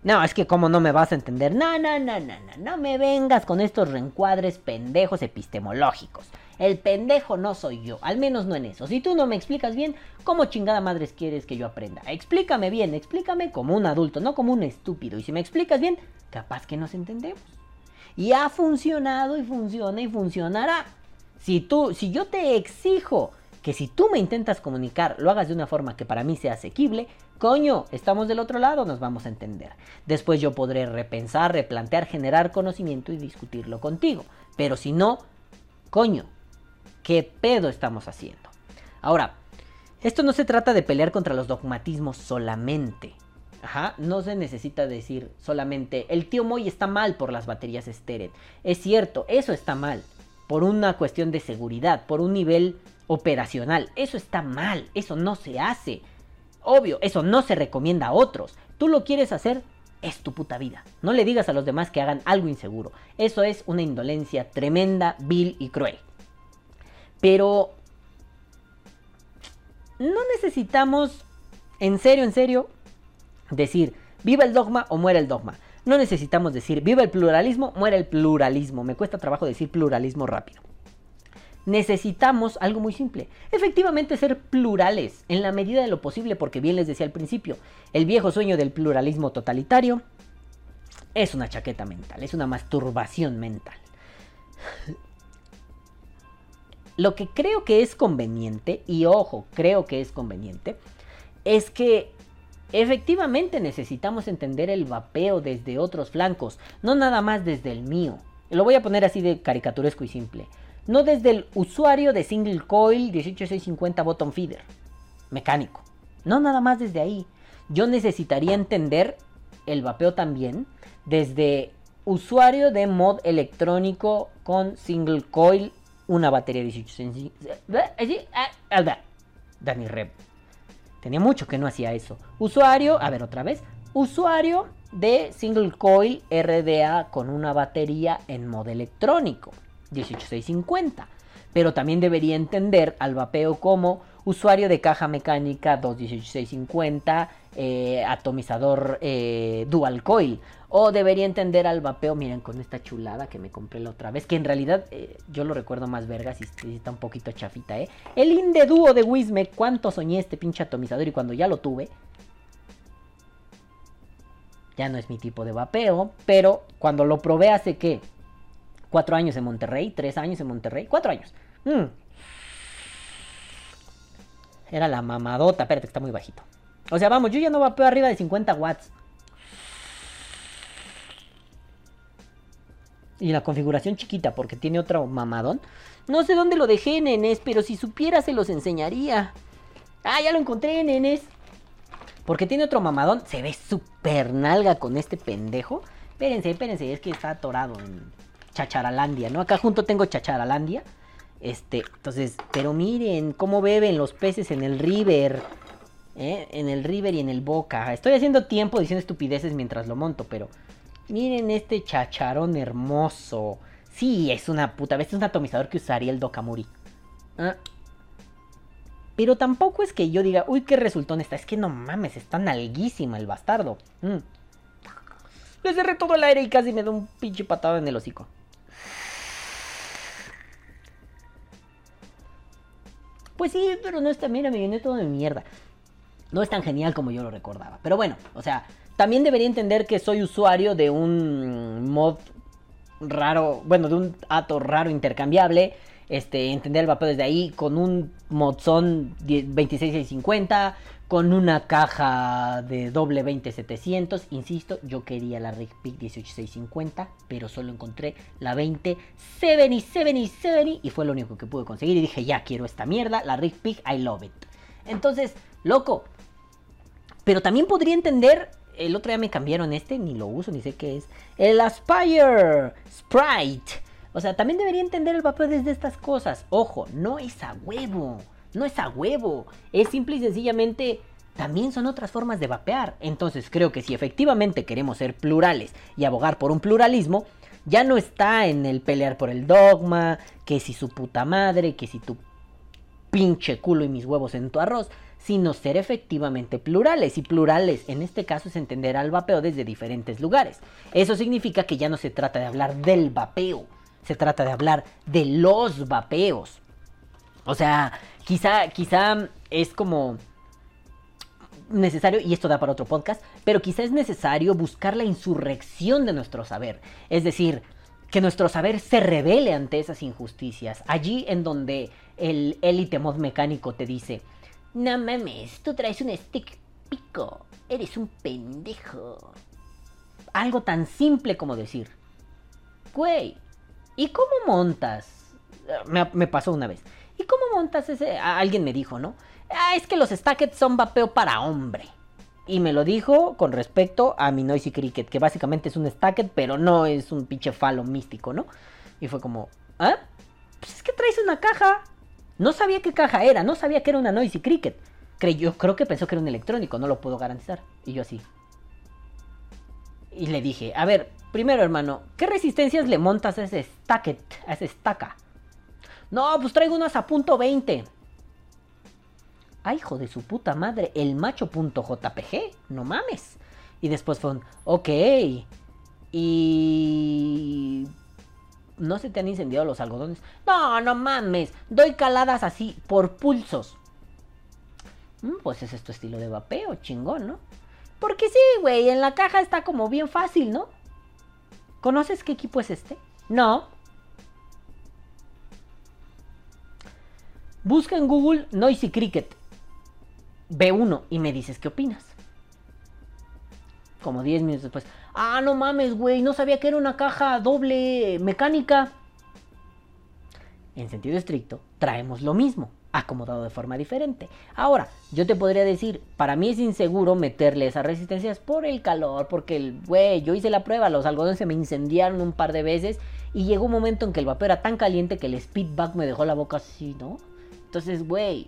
No, es que como no me vas a entender. No, no, no, no, no, no me vengas con estos reencuadres pendejos epistemológicos. El pendejo no soy yo, al menos no en eso. Si tú no me explicas bien, ¿cómo chingada madres quieres que yo aprenda? Explícame bien, explícame como un adulto, no como un estúpido. Y si me explicas bien, capaz que nos entendemos. Y ha funcionado y funciona y funcionará. Si tú, si yo te exijo que si tú me intentas comunicar, lo hagas de una forma que para mí sea asequible, coño, estamos del otro lado, nos vamos a entender. Después yo podré repensar, replantear, generar conocimiento y discutirlo contigo. Pero si no, coño, ¿Qué pedo estamos haciendo? Ahora, esto no se trata de pelear contra los dogmatismos solamente. Ajá, no se necesita decir solamente el tío Moy está mal por las baterías estéreo. Es cierto, eso está mal. Por una cuestión de seguridad, por un nivel operacional. Eso está mal, eso no se hace. Obvio, eso no se recomienda a otros. Tú lo quieres hacer, es tu puta vida. No le digas a los demás que hagan algo inseguro. Eso es una indolencia tremenda, vil y cruel. Pero no necesitamos, en serio, en serio, decir, viva el dogma o muera el dogma. No necesitamos decir, viva el pluralismo, muera el pluralismo. Me cuesta trabajo decir pluralismo rápido. Necesitamos algo muy simple. Efectivamente ser plurales en la medida de lo posible porque bien les decía al principio, el viejo sueño del pluralismo totalitario es una chaqueta mental, es una masturbación mental. Lo que creo que es conveniente, y ojo, creo que es conveniente, es que efectivamente necesitamos entender el vapeo desde otros flancos, no nada más desde el mío. Lo voy a poner así de caricaturesco y simple. No desde el usuario de single coil 18650 bottom feeder, mecánico. No nada más desde ahí. Yo necesitaría entender el vapeo también desde usuario de mod electrónico con single coil una batería de 18 Dani Rep. Tenía mucho que no hacía eso. Usuario, a ver otra vez. Usuario de single coil RDA con una batería en modo electrónico. 18650. Pero también debería entender al vapeo como usuario de caja mecánica 21650, eh, atomizador eh, dual coil. O debería entender al vapeo, miren, con esta chulada que me compré la otra vez, que en realidad eh, yo lo recuerdo más vergas y está un poquito chafita, ¿eh? El Inde Duo de Wisme, cuánto soñé este pinche atomizador y cuando ya lo tuve, ya no es mi tipo de vapeo, pero cuando lo probé hace que cuatro años en Monterrey, tres años en Monterrey, cuatro años. Mm. Era la mamadota, espérate que está muy bajito. O sea, vamos, yo ya no vapeo arriba de 50 watts. Y la configuración chiquita porque tiene otro mamadón. No sé dónde lo dejé, nenes, pero si supiera se los enseñaría. Ah, ya lo encontré, nenes. Porque tiene otro mamadón. Se ve súper nalga con este pendejo. Espérense, espérense, es que está atorado en, Chacharalandia, ¿no? Acá junto tengo Chacharalandia. Este, entonces, pero miren cómo beben los peces en el river. ¿eh? En el river y en el boca. Estoy haciendo tiempo diciendo estupideces mientras lo monto, pero miren este chacharón hermoso. Sí, es una puta. Este es un atomizador que usaría el Dokamuri. Ah. Pero tampoco es que yo diga, uy, qué resultón está. Es que no mames, está nalguísima el bastardo. Mm. Le cerré todo el aire y casi me da un pinche patado en el hocico. Pues sí, pero no está, mira, me viene todo de mierda. No es tan genial como yo lo recordaba. Pero bueno, o sea, también debería entender que soy usuario de un mod raro, bueno, de un ato raro intercambiable. Este, entender el vapeo desde ahí con un modzón 26650, con una caja de doble 20700. Insisto, yo quería la RigPick 18650, pero solo encontré la 20 70 70 70 y fue lo único que pude conseguir. Y dije, ya quiero esta mierda, la RigPick, I love it. Entonces, loco. Pero también podría entender. El otro día me cambiaron este, ni lo uso, ni sé qué es. El Aspire Sprite. O sea, también debería entender el vapeo desde estas cosas. Ojo, no es a huevo. No es a huevo. Es simple y sencillamente. También son otras formas de vapear. Entonces creo que si efectivamente queremos ser plurales y abogar por un pluralismo, ya no está en el pelear por el dogma, que si su puta madre, que si tu pinche culo y mis huevos en tu arroz, sino ser efectivamente plurales. Y plurales en este caso es entender al vapeo desde diferentes lugares. Eso significa que ya no se trata de hablar del vapeo, se trata de hablar de los vapeos. O sea, quizá, quizá es como necesario, y esto da para otro podcast, pero quizá es necesario buscar la insurrección de nuestro saber. Es decir, que nuestro saber se revele ante esas injusticias. Allí en donde el élite mod mecánico te dice, no mames, tú traes un stick pico, eres un pendejo. Algo tan simple como decir, güey, ¿y cómo montas? Me, me pasó una vez. ¿Y cómo montas ese? Alguien me dijo, ¿no? Ah, es que los stackets son vapeo para hombre. Y me lo dijo con respecto a mi Noisy Cricket, que básicamente es un stacket, pero no es un pinche falo místico, ¿no? Y fue como, ¿ah? Pues es que traes una caja. No sabía qué caja era, no sabía que era una Noisy Cricket. Creyó, creo que pensó que era un electrónico, no lo puedo garantizar. Y yo así. Y le dije, a ver, primero hermano, ¿qué resistencias le montas a ese stacket, a ese stacka? No, pues traigo unas a punto 20. Ay, hijo de su puta madre, el macho.jpg, no mames. Y después fue un, ok. Y... ¿No se te han incendiado los algodones? No, no mames. Doy caladas así, por pulsos. Mm, pues ese es tu estilo de vapeo, chingón, ¿no? Porque sí, güey, en la caja está como bien fácil, ¿no? ¿Conoces qué equipo es este? No. Busca en Google Noisy Cricket. B1 y me dices qué opinas. Como 10 minutos después. Ah, no mames, güey, no sabía que era una caja doble mecánica. En sentido estricto, traemos lo mismo, acomodado de forma diferente. Ahora, yo te podría decir, para mí es inseguro meterle esas resistencias por el calor, porque el güey, yo hice la prueba, los algodones se me incendiaron un par de veces y llegó un momento en que el vapor era tan caliente que el speedback me dejó la boca así, ¿no? Entonces, güey,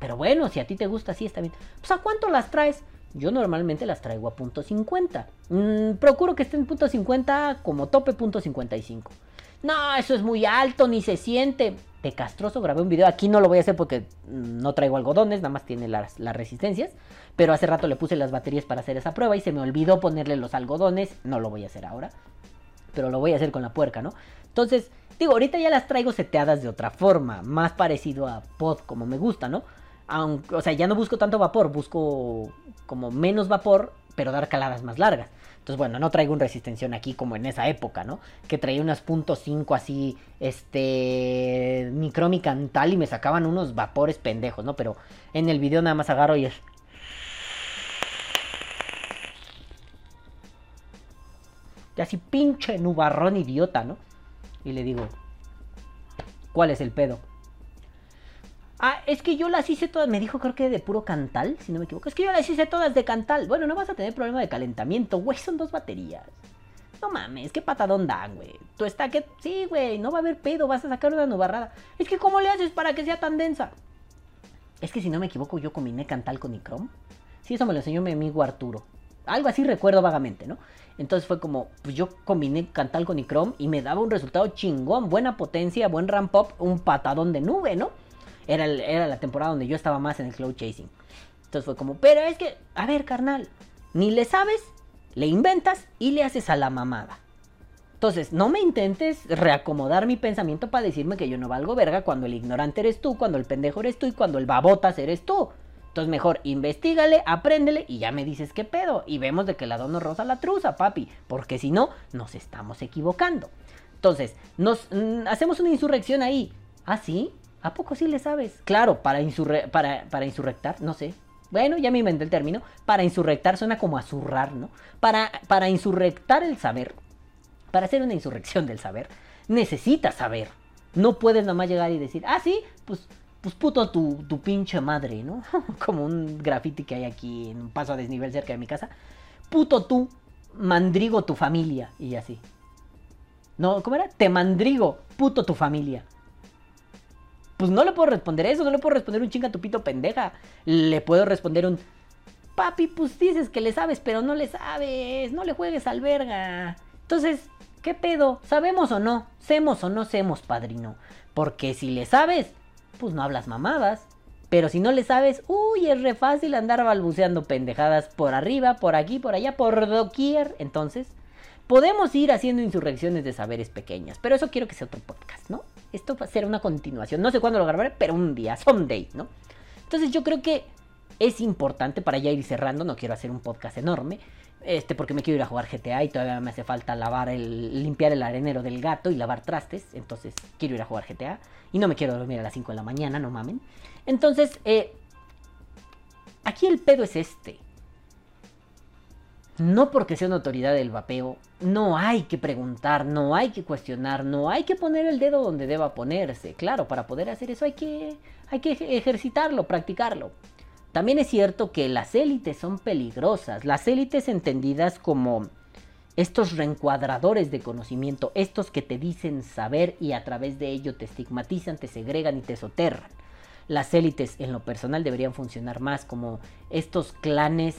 pero bueno, si a ti te gusta así, está bien. Pues a cuánto las traes? Yo normalmente las traigo a punto .50. Mm, procuro que estén punto .50 como tope punto .55. No, eso es muy alto, ni se siente. De castroso grabé un video. Aquí no lo voy a hacer porque no traigo algodones, nada más tiene las, las resistencias. Pero hace rato le puse las baterías para hacer esa prueba y se me olvidó ponerle los algodones. No lo voy a hacer ahora. Pero lo voy a hacer con la puerca, ¿no? Entonces, digo, ahorita ya las traigo seteadas de otra forma. Más parecido a pod como me gusta, ¿no? Aunque, o sea, ya no busco tanto vapor, busco como menos vapor, pero dar caladas más largas. Entonces, bueno, no traigo un resistencia aquí como en esa época, ¿no? Que traía unas .5 así, este, micrómica tal y me sacaban unos vapores pendejos, ¿no? Pero en el video nada más agarro y es... Y así pinche nubarrón idiota, ¿no? Y le digo, ¿cuál es el pedo? Ah, es que yo las hice todas, me dijo creo que de puro cantal, si no me equivoco. Es que yo las hice todas de cantal. Bueno, no vas a tener problema de calentamiento, güey, son dos baterías. No mames, qué patadón dan, güey. Tú está que. Sí, güey, no va a haber pedo, vas a sacar una nubarrada. Es que, ¿cómo le haces para que sea tan densa? Es que si no me equivoco, yo combiné Cantal con Icrom. Sí, eso me lo enseñó mi amigo Arturo. Algo así recuerdo vagamente, ¿no? Entonces fue como, pues yo combiné Cantal con Icrom y me daba un resultado chingón, buena potencia, buen ramp up, un patadón de nube, ¿no? Era, era la temporada donde yo estaba más en el cloud chasing. Entonces fue como, pero es que, a ver, carnal, ni le sabes, le inventas y le haces a la mamada. Entonces, no me intentes reacomodar mi pensamiento para decirme que yo no valgo verga cuando el ignorante eres tú, cuando el pendejo eres tú y cuando el babotas eres tú. Entonces mejor investigale, apréndele y ya me dices qué pedo. Y vemos de qué lado nos rosa la truza, papi. Porque si no, nos estamos equivocando. Entonces, nos mm, hacemos una insurrección ahí. ¿Ah, sí? ¿A poco sí le sabes? Claro, para, para, para insurrectar, no sé. Bueno, ya me inventé el término. Para insurrectar suena como a ¿no? Para, para insurrectar el saber, para hacer una insurrección del saber, necesitas saber. No puedes nomás llegar y decir, ah, sí, pues pues puto tu, tu pinche madre, ¿no? Como un graffiti que hay aquí en un paso a desnivel cerca de mi casa. Puto tú, mandrigo tu familia. Y así. No, ¿cómo era? Te mandrigo, puto tu familia. Pues no le puedo responder eso, no le puedo responder un chinga tu pito pendeja. Le puedo responder un... Papi, pues dices que le sabes, pero no le sabes. No le juegues al verga. Entonces, ¿qué pedo? ¿Sabemos o no? ¿Semos o no semos, padrino? Porque si le sabes, pues no hablas mamadas. Pero si no le sabes, uy, es re fácil andar balbuceando pendejadas por arriba, por aquí, por allá, por doquier. Entonces, podemos ir haciendo insurrecciones de saberes pequeñas. Pero eso quiero que sea otro podcast, ¿no? Esto va a ser una continuación. No sé cuándo lo grabaré, pero un día, someday, ¿no? Entonces yo creo que es importante para ya ir cerrando. No quiero hacer un podcast enorme. Este, porque me quiero ir a jugar GTA y todavía me hace falta lavar el, limpiar el arenero del gato y lavar trastes. Entonces quiero ir a jugar GTA. Y no me quiero dormir a las 5 de la mañana, no mamen. Entonces, eh, aquí el pedo es este. No porque sea una autoridad del vapeo, no hay que preguntar, no hay que cuestionar, no hay que poner el dedo donde deba ponerse. Claro, para poder hacer eso hay que, hay que ejercitarlo, practicarlo. También es cierto que las élites son peligrosas, las élites entendidas como estos reencuadradores de conocimiento, estos que te dicen saber y a través de ello te estigmatizan, te segregan y te soterran. Las élites en lo personal deberían funcionar más como estos clanes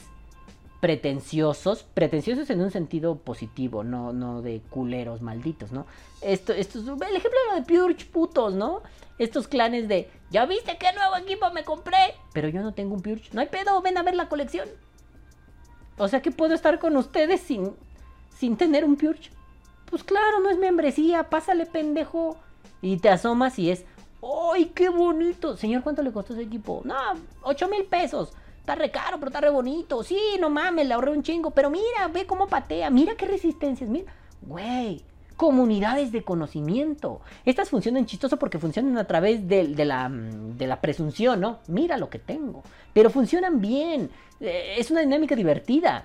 pretenciosos, pretenciosos en un sentido positivo, no, no de culeros malditos, ¿no? Esto, esto, el ejemplo de Purge putos, ¿no? Estos clanes de, ¿ya viste qué nuevo equipo me compré? Pero yo no tengo un Purge, no hay pedo, ven a ver la colección. O sea que puedo estar con ustedes sin, sin tener un Purge. Pues claro, no es membresía, pásale pendejo. Y te asomas y es, ¡ay, qué bonito! Señor, ¿cuánto le costó ese equipo? No, 8 mil pesos. Está re caro, pero está re bonito. Sí, no mames, le ahorré un chingo. Pero mira, ve cómo patea. Mira qué resistencias. Mira, güey. Comunidades de conocimiento. Estas funcionan chistoso porque funcionan a través de, la, de, la, presunción, ¿no? Mira lo que tengo. Pero funcionan bien. Eh, es una dinámica divertida.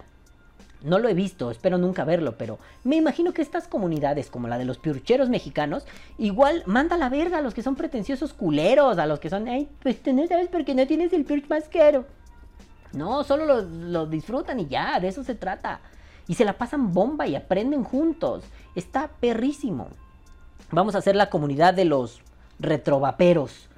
No lo he visto, espero nunca verlo, pero me imagino que estas comunidades, como la de los piurcheros mexicanos, igual manda la verga a los que son pretenciosos culeros, a los que son, ay, pues no sabes porque no tienes el purch más caro. No, solo lo, disfrutan y ya, de eso se trata. Y se la pasan bomba y aprenden juntos. Está perrísimo. Vamos a hacer la comunidad de los retrovaperos.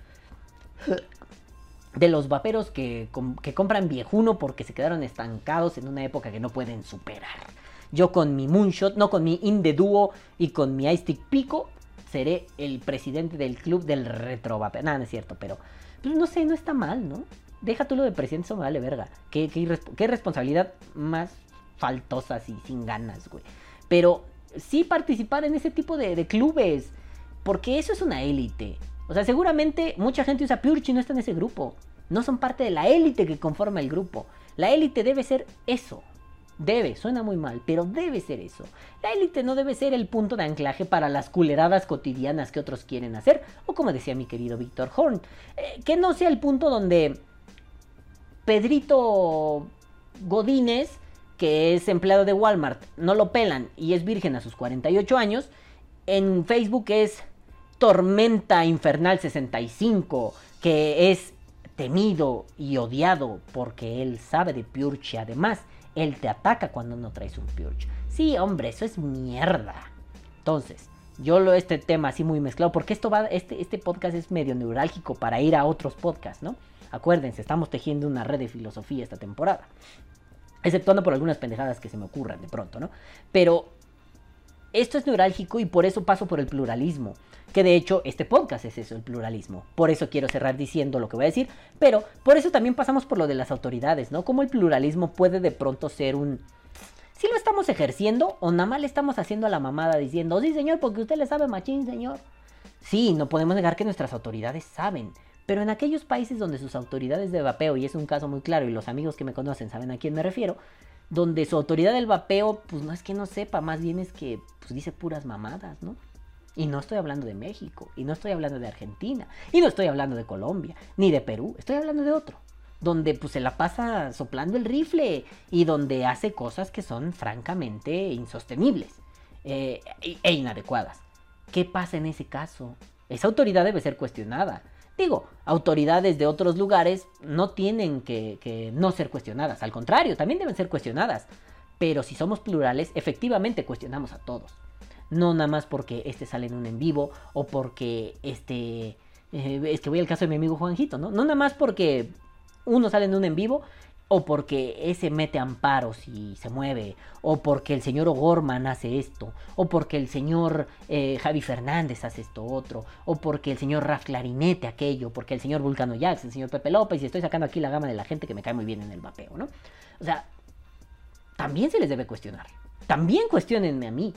De los vaperos que, que compran viejuno porque se quedaron estancados en una época que no pueden superar. Yo con mi Moonshot, no con mi Inde Duo y con mi Ice Pico, seré el presidente del club del retrovapero. Nada, no es cierto, pero pues, no sé, no está mal, ¿no? Deja tú lo de presidente, eso me vale verga. Qué, qué, responsabilidad más faltosa y sin ganas, güey. Pero sí participar en ese tipo de, clubes, porque eso es una élite. O sea, seguramente mucha gente usa Purge y no está en ese grupo. No son parte de la élite que conforma el grupo. La élite debe ser eso. Debe, suena muy mal, pero debe ser eso. La élite no debe ser el punto de anclaje para las culeradas cotidianas que otros quieren hacer, o como decía mi querido Víctor Horn, eh, que no sea el punto donde Pedrito Godínez, que es empleado de Walmart, no lo pelan y es virgen a sus 48 años. En Facebook es Tormenta Infernal 65, que es temido y odiado porque él sabe de Purge. Además, él te ataca cuando no traes un Purge. Sí, hombre, eso es mierda. Entonces, yo lo este tema así muy mezclado, porque esto va, este, este podcast es medio neurálgico para ir a otros podcasts, ¿no? Acuérdense, estamos tejiendo una red de filosofía esta temporada. Exceptuando por algunas pendejadas que se me ocurran de pronto, ¿no? Pero esto es neurálgico y por eso paso por el pluralismo. Que de hecho este podcast es eso, el pluralismo. Por eso quiero cerrar diciendo lo que voy a decir. Pero por eso también pasamos por lo de las autoridades, ¿no? Cómo el pluralismo puede de pronto ser un... Si lo estamos ejerciendo o nada más le estamos haciendo a la mamada diciendo, sí señor, porque usted le sabe machín, señor. Sí, no podemos negar que nuestras autoridades saben. Pero en aquellos países donde sus autoridades de vapeo, y es un caso muy claro, y los amigos que me conocen saben a quién me refiero, donde su autoridad del vapeo, pues no es que no sepa, más bien es que pues, dice puras mamadas, ¿no? Y no estoy hablando de México, y no estoy hablando de Argentina, y no estoy hablando de Colombia, ni de Perú, estoy hablando de otro, donde pues se la pasa soplando el rifle y donde hace cosas que son francamente insostenibles eh, e inadecuadas. ¿Qué pasa en ese caso? Esa autoridad debe ser cuestionada. Digo, autoridades de otros lugares no tienen que, no ser cuestionadas, al contrario, también deben ser cuestionadas. Pero si somos plurales, efectivamente cuestionamos a todos. No nada más porque este sale en un en vivo o porque este... Eh, es que voy al caso de mi amigo Juanjito, ¿no? No nada más porque uno sale en un en vivo o porque ese mete amparos y se mueve, o porque el señor O'Gorman hace esto, o porque el señor eh, Javi Fernández hace esto otro, o porque el señor Raf Clarinete aquello, porque el señor Vulcano Jax, el señor Pepe López, y estoy sacando aquí la gama de la gente que me cae muy bien en el mapeo, ¿no? O sea, también se les debe cuestionar. También cuestionenme a mí.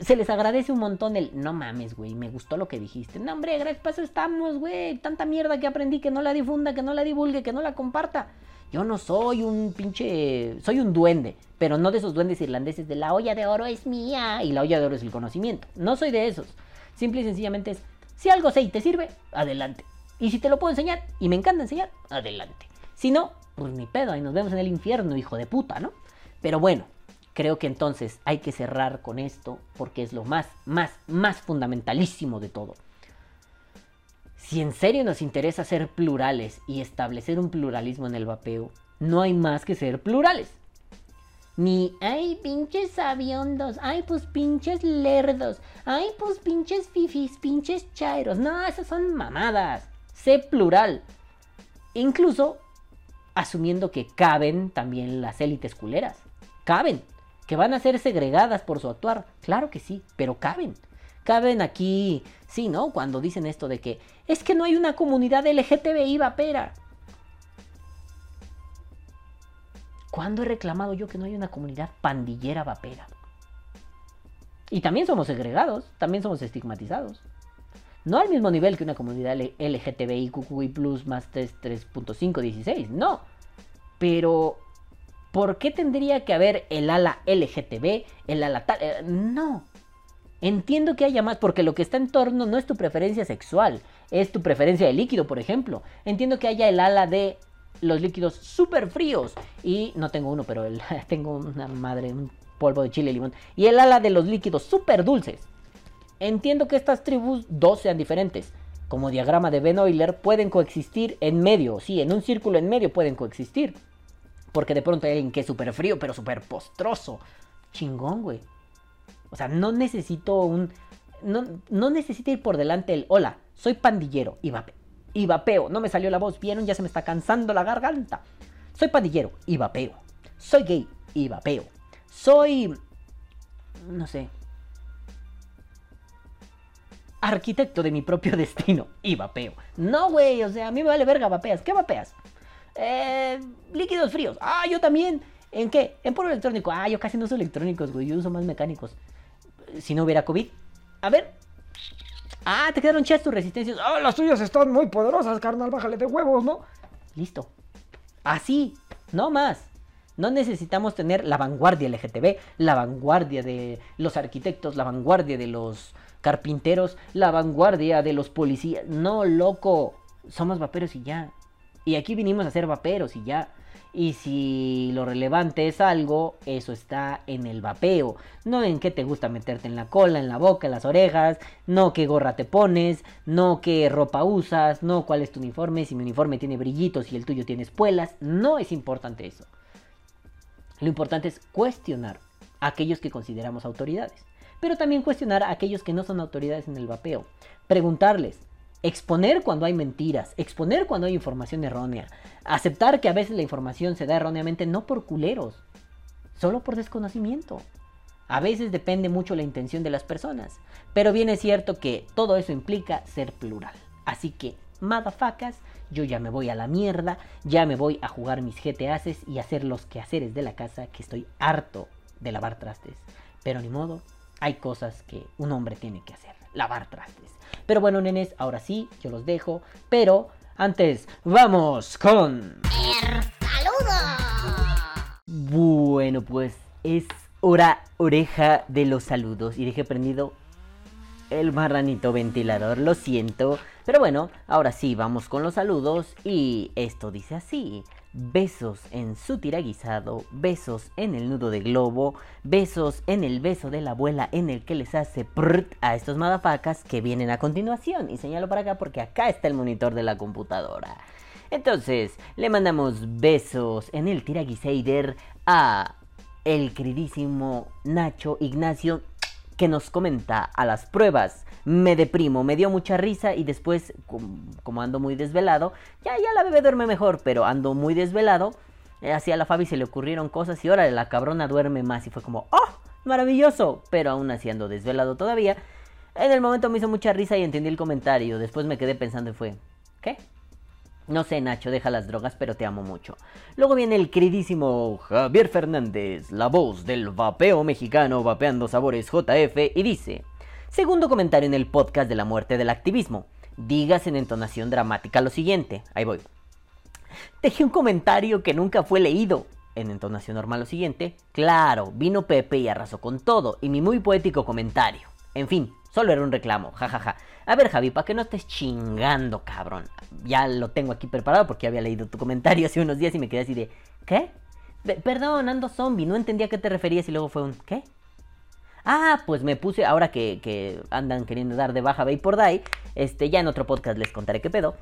Se les agradece un montón el no mames, güey, me gustó lo que dijiste. No, hombre, gracias, paso estamos, güey. Tanta mierda que aprendí que no la difunda, que no la divulgue, que no la comparta. Yo no soy un pinche. Soy un duende, pero no de esos duendes irlandeses de la olla de oro es mía y la olla de oro es el conocimiento. No soy de esos. Simple y sencillamente es: si algo sé y te sirve, adelante. Y si te lo puedo enseñar y me encanta enseñar, adelante. Si no, pues ni pedo, ahí nos vemos en el infierno, hijo de puta, ¿no? Pero bueno, creo que entonces hay que cerrar con esto porque es lo más, más, más fundamentalísimo de todo. Si en serio nos interesa ser plurales y establecer un pluralismo en el vapeo, no hay más que ser plurales. Ni, ay, pinches aviondos, ay, pues pinches lerdos, ay, pues pinches fifis, pinches chairos. No, esas son mamadas. Sé plural. Incluso asumiendo que caben también las élites culeras. Caben. Que van a ser segregadas por su actuar. Claro que sí, pero caben caben aquí, sí, ¿no? Cuando dicen esto de que es que no hay una comunidad LGTBI vapera. ¿Cuándo he reclamado yo que no hay una comunidad pandillera vapera? Y también somos segregados, también somos estigmatizados. No al mismo nivel que una comunidad LGTBI, QQI Plus más 3.516, no. Pero, ¿por qué tendría que haber el ala LGTB, el ala tal? Eh, no. Entiendo que haya más porque lo que está en torno no es tu preferencia sexual, es tu preferencia de líquido, por ejemplo. Entiendo que haya el ala de los líquidos súper fríos y no tengo uno, pero tengo una madre, un polvo de chile y limón. Y el ala de los líquidos súper dulces. Entiendo que estas tribus dos sean diferentes. Como diagrama de Ben Euler pueden coexistir en medio, sí, en un círculo en medio pueden coexistir. Porque de pronto hay alguien que es súper frío, pero súper postroso. Chingón, güey. O sea, no necesito un... No, no necesito ir por delante el, hola, soy pandillero y, vape, vapeo. No me salió la voz, ¿vieron? Ya se me está cansando la garganta. Soy pandillero y vapeo. Soy gay y vapeo. Soy... No sé. Arquitecto de mi propio destino y vapeo. No, güey, o sea, a mí me vale verga, vapeas. ¿Qué vapeas? Eh, líquidos fríos. Ah, yo también. ¿En qué? En puro electrónico. Ah, yo casi no uso electrónicos, güey. Yo uso más mecánicos si no hubiera COVID. A ver. Ah, te quedaron chidas tus resistencias. Ah, las tuyas están muy poderosas, carnal. Bájale de huevos, ¿no? Listo. Así, no más. No necesitamos tener la vanguardia LGTB, la vanguardia de los arquitectos, la vanguardia de los carpinteros, la vanguardia de los policías. No, loco. Somos vaperos y ya. Y aquí vinimos a ser vaperos y ya. Y si lo relevante es algo, eso está en el vapeo. No en qué te gusta meterte en la cola, en la boca, en las orejas. No qué gorra te pones. No qué ropa usas. No cuál es tu uniforme. Si mi uniforme tiene brillitos y el tuyo tiene espuelas. No es importante eso. Lo importante es cuestionar a aquellos que consideramos autoridades. Pero también cuestionar a aquellos que no son autoridades en el vapeo. Preguntarles, exponer cuando hay mentiras, exponer cuando hay información errónea, aceptar que a veces la información se da erróneamente no por culeros, solo por desconocimiento. A veces depende mucho la intención de las personas, pero bien es cierto que todo eso implica ser plural. Así que, madafacas, yo ya me voy a la mierda, ya me voy a jugar mis GTAs y hacer los quehaceres de la casa que estoy harto de lavar trastes. Pero ni modo, hay cosas que un hombre tiene que hacer, lavar trastes. Pero bueno, nenes, ahora sí, yo los dejo. Pero antes, vamos con... El saludo. Bueno, pues es hora oreja de los saludos. Y dejé prendido el marranito ventilador, lo siento. Pero bueno, ahora sí, vamos con los saludos. Y esto dice así. Besos en su tiraguisado, besos en el nudo de globo, besos en el beso de la abuela en el que les hace prrt a estos madafacas que vienen a continuación. Y señalo para acá porque acá está el monitor de la computadora. Entonces, le mandamos besos en el tiraguiseider a el queridísimo Nacho Ignacio que nos comenta a las pruebas. Me deprimo, me dio mucha risa y después, com- como ando muy desvelado, ya, ya la bebé duerme mejor, pero ando muy desvelado. eh, Así a la Fabi se le ocurrieron cosas y ahora la cabrona duerme más y fue como, ¡oh! Maravilloso, pero aún así ando desvelado todavía. En el momento me hizo mucha risa y entendí el comentario. Después me quedé pensando y fue, ¿qué? No sé, Nacho, deja las drogas, pero te amo mucho. Luego viene el queridísimo Javier Fernández, la voz del vapeo mexicano, vapeando sabores JF, y dice: Segundo comentario en el podcast de la muerte del activismo. Digas en entonación dramática lo siguiente. Ahí voy. Dejé un comentario que nunca fue leído. En entonación normal lo siguiente. Claro, vino Pepe y arrasó con todo. Y mi muy poético comentario. En fin, solo era un reclamo, jajaja. A ver, Javi, para que no estés chingando, cabrón. Ya lo tengo aquí preparado porque había leído tu comentario hace unos días y me quedé así de. ¿Qué? Pe- Perdón, ando zombie, no entendía a qué te referías y luego fue un. ¿Qué? Ah, pues me puse, ahora que, que andan queriendo dar de baja Vapor Die, este, ya en otro podcast les contaré qué pedo.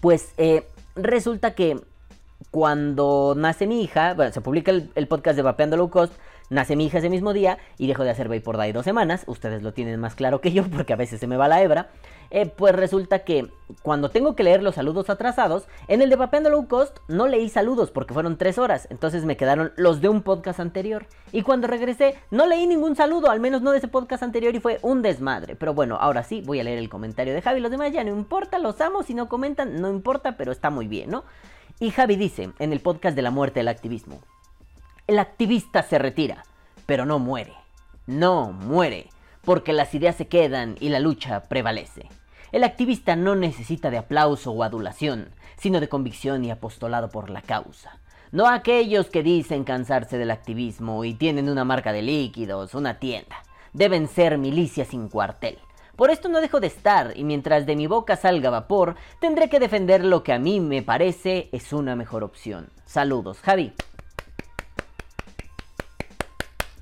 Pues eh, resulta que cuando nace mi hija, bueno, se publica el, el podcast de Vapeando Low Cost, nace mi hija ese mismo día y dejo de hacer Vapor Die dos semanas, ustedes lo tienen más claro que yo porque a veces se me va la hebra, eh, pues resulta que cuando tengo que leer los saludos atrasados, en el de Vapeando Low Cost no leí saludos porque fueron tres horas, entonces me quedaron los de un podcast anterior. Y cuando regresé, no leí ningún saludo, al menos no de ese podcast anterior y fue un desmadre. Pero bueno, ahora sí, voy a leer el comentario de Javi, los demás ya no importa, los amo, si no comentan, no importa, pero está muy bien, ¿no? Y Javi dice, en el podcast de la muerte del activismo, el activista se retira, pero no muere. No muere, porque las ideas se quedan y la lucha prevalece. El activista no necesita de aplauso o adulación, sino de convicción y apostolado por la causa. No aquellos que dicen cansarse del activismo y tienen una marca de líquidos, una tienda. Deben ser milicias sin cuartel. Por esto no dejo de estar y mientras de mi boca salga vapor, tendré que defender lo que a mí me parece es una mejor opción. Saludos, Javi.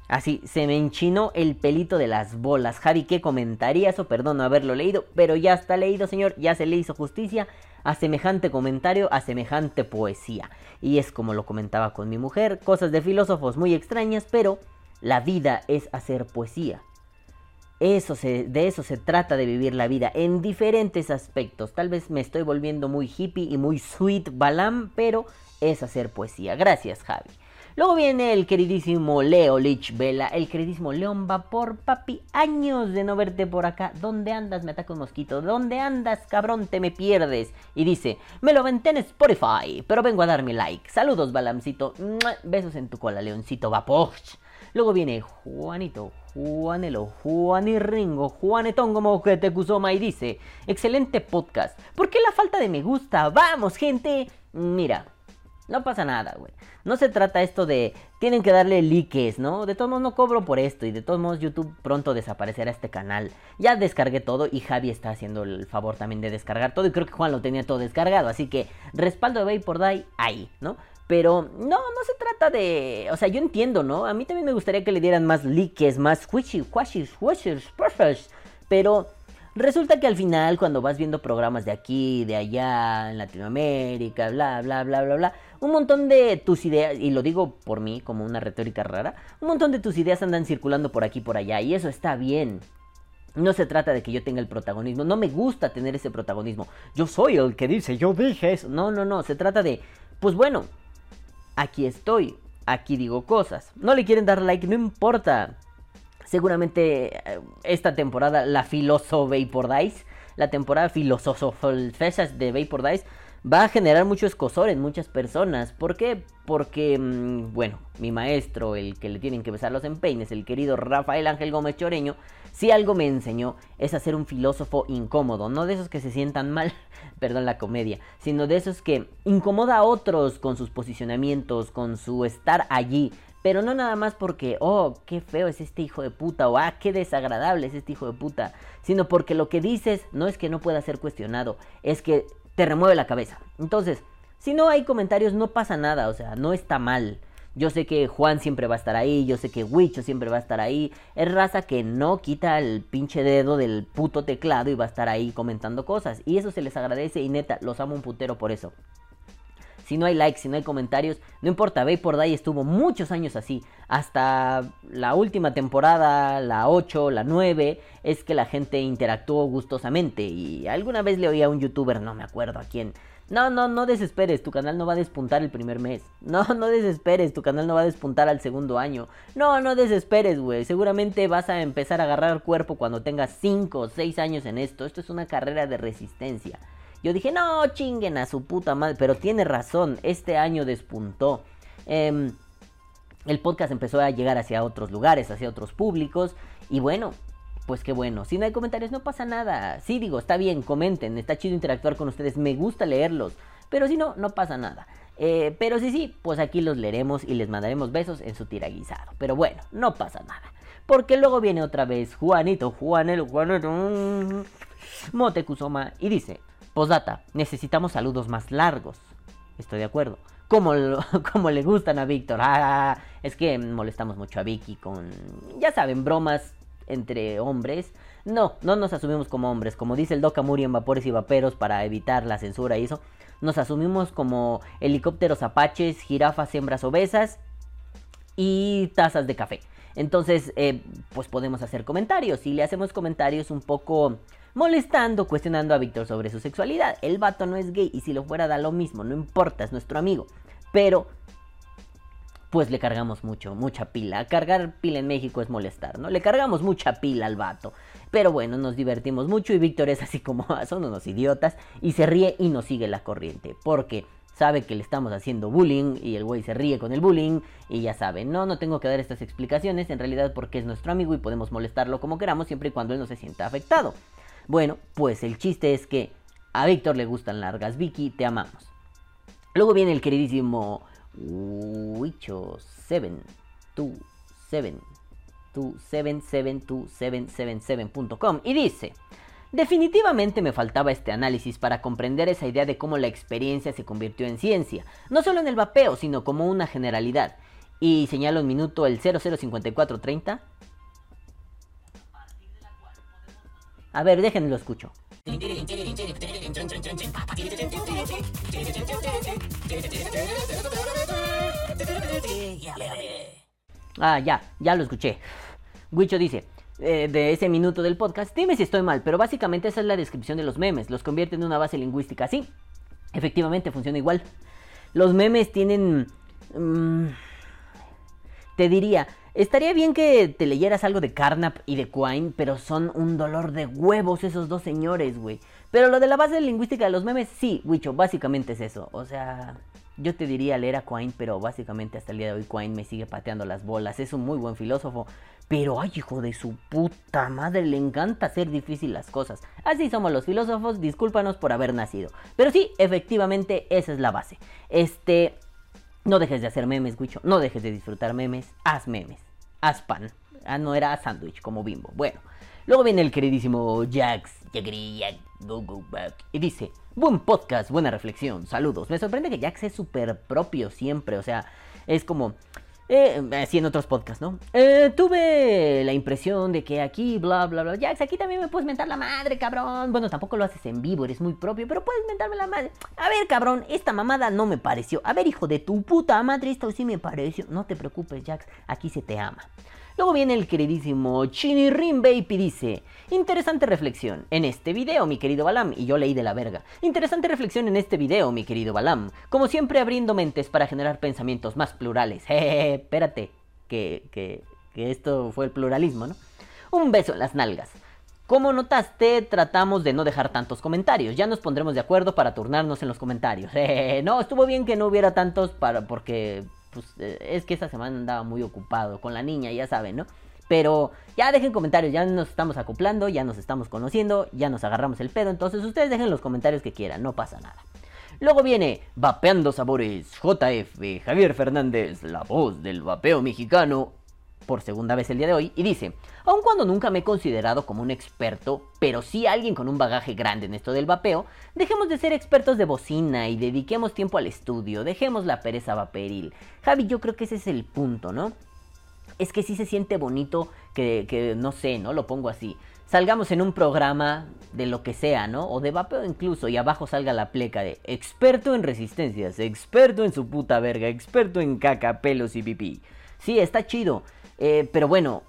Así, se me enchinó el pelito de las bolas. Javi, ¿qué comentarías? O perdón no haberlo leído, pero ya está leído, señor. Ya se le hizo justicia a semejante comentario, a semejante poesía. Y es como lo comentaba con mi mujer, cosas de filósofos muy extrañas, pero la vida es hacer poesía. Eso de eso se trata de vivir la vida en diferentes aspectos. Tal vez me estoy volviendo muy hippie y muy sweet balam, pero es hacer poesía. Gracias, Javi. Luego viene el queridísimo Leo Lich Vela, el queridísimo León Vapor, papi, años de no verte por acá. ¿Dónde andas? Me ataca un mosquito. ¿Dónde andas, cabrón? Te me pierdes. Y dice, me lo venté en Spotify, pero vengo a dar mi like. Saludos, Balamcito. Besos en tu cola, Leoncito Vapor. Luego viene Juanito, Juanelo, Juanirringo, Juanetón como que te Kusoma y dice, excelente podcast. ¿Por qué la falta de me gusta? Vamos, gente. Mira, no pasa nada, güey. No se trata esto de tienen que darle likes, ¿no? De todos modos no cobro por esto y de todos modos YouTube pronto desaparecerá este canal. Ya descargué todo y Javi está haciendo el favor también de descargar todo y creo que Juan lo tenía todo descargado, así que respaldo de Vapor Die ahí, ¿no? Pero no, no se trata de. O sea, yo entiendo, ¿no? A mí también me gustaría que le dieran más likes, más squishy, squishy, squishy, Pero resulta que al final, cuando vas viendo programas de aquí, de allá, en Latinoamérica, bla, bla, bla, bla, bla, un montón de tus ideas, y lo digo por mí como una retórica rara, un montón de tus ideas andan circulando por aquí por allá, y eso está bien. No se trata de que yo tenga el protagonismo, no me gusta tener ese protagonismo. Yo soy el que dice, yo dije eso. No, no, no, se trata de, pues bueno, aquí estoy, aquí digo cosas. No le quieren dar like, no importa. Seguramente eh, esta temporada, la Filoso Vapor Dice, la temporada filosofal de Vapor Dice, va a generar mucho escosor en muchas personas. ¿Por qué? Porque, mm, bueno, mi maestro, el que le tienen que besar los empeines, el querido Rafael Ángel Gómez Choreño, si algo me enseñó es a ser un filósofo incómodo, no de esos que se sientan mal, perdón la comedia, sino de esos que incomoda a otros con sus posicionamientos, con su estar allí, pero no nada más porque, oh, qué feo es este hijo de puta, o ah, qué desagradable es este hijo de puta, sino porque lo que dices no es que no pueda ser cuestionado, es que te remueve la cabeza. Entonces, si no hay comentarios, no pasa nada, o sea, no está mal. Yo sé que Juan siempre va a estar ahí, yo sé que Wicho siempre va a estar ahí. Es raza que no quita el pinche dedo del puto teclado y va a estar ahí comentando cosas. Y eso se les agradece y neta, los amo un putero por eso. Si no hay likes, si no hay comentarios, no importa, Vapor Day estuvo muchos años así. Hasta la última temporada, la 8, la 9, es que la gente interactuó gustosamente. Y alguna vez le oí a un youtuber, no me acuerdo a quién. No, no, no desesperes, tu canal no va a despuntar el primer mes. No, no desesperes, tu canal no va a despuntar al segundo año. No, no desesperes, güey. Seguramente vas a empezar a agarrar cuerpo cuando tengas 5 o 6 años en esto. Esto es una carrera de resistencia. Yo dije, no, chinguen a su puta madre. Pero tiene razón, este año despuntó. Em, el podcast empezó a llegar hacia otros lugares, hacia otros públicos. Y bueno, pues qué bueno. Si no hay comentarios, no pasa nada. Sí, digo, está bien, comenten. Está chido interactuar con ustedes. Me gusta leerlos. Pero si no, no pasa nada. Eh, pero sí, sí, pues aquí los leeremos y les mandaremos besos en su tiraguisado. Pero bueno, no pasa nada. Porque luego viene otra vez Juanito, Juanelo, Juanito, mmm, Mote y dice: Posdata, necesitamos saludos más largos. Estoy de acuerdo. Como, como le gustan a Víctor. Ah, es que molestamos mucho a Vicky con, ya saben, bromas entre hombres. No, no nos asumimos como hombres. Como dice el Doc Amuri en Vapores y Vaperos para evitar la censura y eso. Nos asumimos como helicópteros apaches, jirafas, hembras obesas y tazas de café. Entonces, eh, pues podemos hacer comentarios. Y le hacemos comentarios un poco molestando, cuestionando a Víctor sobre su sexualidad. El vato no es gay y si lo fuera da lo mismo, no importa, es nuestro amigo. Pero, pues le cargamos mucho, mucha pila. Cargar pila en México es molestar, ¿no? Le cargamos mucha pila al vato. Pero bueno, nos divertimos mucho y Víctor es así como, son unos idiotas y se ríe y nos sigue la corriente. Porque sabe que le estamos haciendo bullying y el güey se ríe con el bullying y ya sabe, no, no tengo que dar estas explicaciones en realidad porque es nuestro amigo y podemos molestarlo como queramos siempre y cuando él no se sienta afectado. Bueno, pues el chiste es que a Víctor le gustan largas. Vicky, te amamos. Luego viene el queridísimo Wicho 7 7 y dice, definitivamente me faltaba este análisis para comprender esa idea de cómo la experiencia se convirtió en ciencia, no solo en el vapeo, sino como una generalidad. Y señalo un minuto el 005430 A ver, déjenlo escucho. Ah, ya, ya lo escuché. Guicho dice, eh, de ese minuto del podcast, dime si estoy mal, pero básicamente esa es la descripción de los memes, los convierte en una base lingüística así. Efectivamente, funciona igual. Los memes tienen... Mm, te diría, Estaría bien que te leyeras algo de Carnap y de Quine, pero son un dolor de huevos esos dos señores, güey. Pero lo de la base lingüística de los memes, sí, Wicho, básicamente es eso. O sea, yo te diría leer a Quine, pero básicamente hasta el día de hoy Quine me sigue pateando las bolas. Es un muy buen filósofo, pero ay, hijo de su puta madre, le encanta hacer difícil las cosas. Así somos los filósofos, discúlpanos por haber nacido. Pero sí, efectivamente, esa es la base. Este, no dejes de hacer memes, Wicho, no dejes de disfrutar memes, haz memes. Aspan. Ah, no era sándwich como bimbo. Bueno, Luego viene el queridísimo Jax, Jagri, Jack, Go Back, y dice, buen podcast, buena reflexión, saludos. Me sorprende que Jax es súper propio siempre, o sea, es como... Eh, así en otros podcasts, ¿no? Eh, tuve la impresión de que aquí, bla, bla, bla. Jax, aquí también me puedes mentar la madre, cabrón. Bueno, tampoco lo haces en vivo, eres muy propio, pero puedes mentarme la madre. A ver, cabrón, esta mamada no me pareció. A ver, hijo de tu puta madre, esto sí me pareció. No te preocupes, Jax, aquí se te ama. Luego viene el queridísimo Chini Baby y dice, interesante reflexión en este video, mi querido Balam, y yo leí de la verga. Interesante reflexión en este video, mi querido Balam. Como siempre abriendo mentes para generar pensamientos más plurales. Jejeje, espérate, que, que, que esto fue el pluralismo, ¿no? Un beso en las nalgas. Como notaste, tratamos de no dejar tantos comentarios. Ya nos pondremos de acuerdo para turnarnos en los comentarios. no, estuvo bien que no hubiera tantos para porque pues eh, es que esta semana andaba muy ocupado con la niña, ya saben, ¿no? Pero ya dejen comentarios, ya nos estamos acoplando, ya nos estamos conociendo, ya nos agarramos el pedo, entonces ustedes dejen los comentarios que quieran, no pasa nada. Luego viene Vapeando Sabores, JF, Javier Fernández, la voz del vapeo mexicano, por segunda vez el día de hoy y dice, aun cuando nunca me he considerado como un experto, pero sí alguien con un bagaje grande en esto del vapeo, dejemos de ser expertos de bocina y dediquemos tiempo al estudio, dejemos la pereza vaperil. Javi, yo creo que ese es el punto, ¿no? Es que sí se siente bonito que, que no sé, ¿no? Lo pongo así. Salgamos en un programa de lo que sea, ¿no? O de vapeo incluso, y abajo salga la pleca de experto en resistencias, experto en su puta verga, experto en caca, pelos y pipí. Sí, está chido. Eh, pero bueno,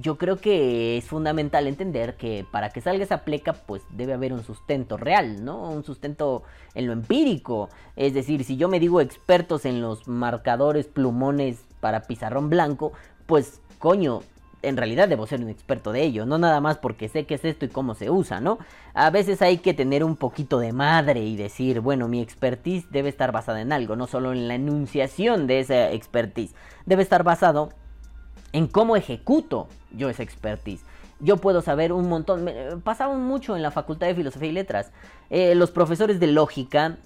yo creo que es fundamental entender que para que salga esa pleca, pues debe haber un sustento real, ¿no? Un sustento en lo empírico. Es decir, si yo me digo expertos en los marcadores plumones para pizarrón blanco, pues coño, en realidad debo ser un experto de ello, no nada más porque sé qué es esto y cómo se usa, ¿no? A veces hay que tener un poquito de madre y decir, bueno, mi expertise debe estar basada en algo, no solo en la enunciación de esa expertise, debe estar basado en cómo ejecuto yo esa expertise. Yo puedo saber un montón. Pasaba mucho en la Facultad de Filosofía y Letras. Eh, los profesores de lógica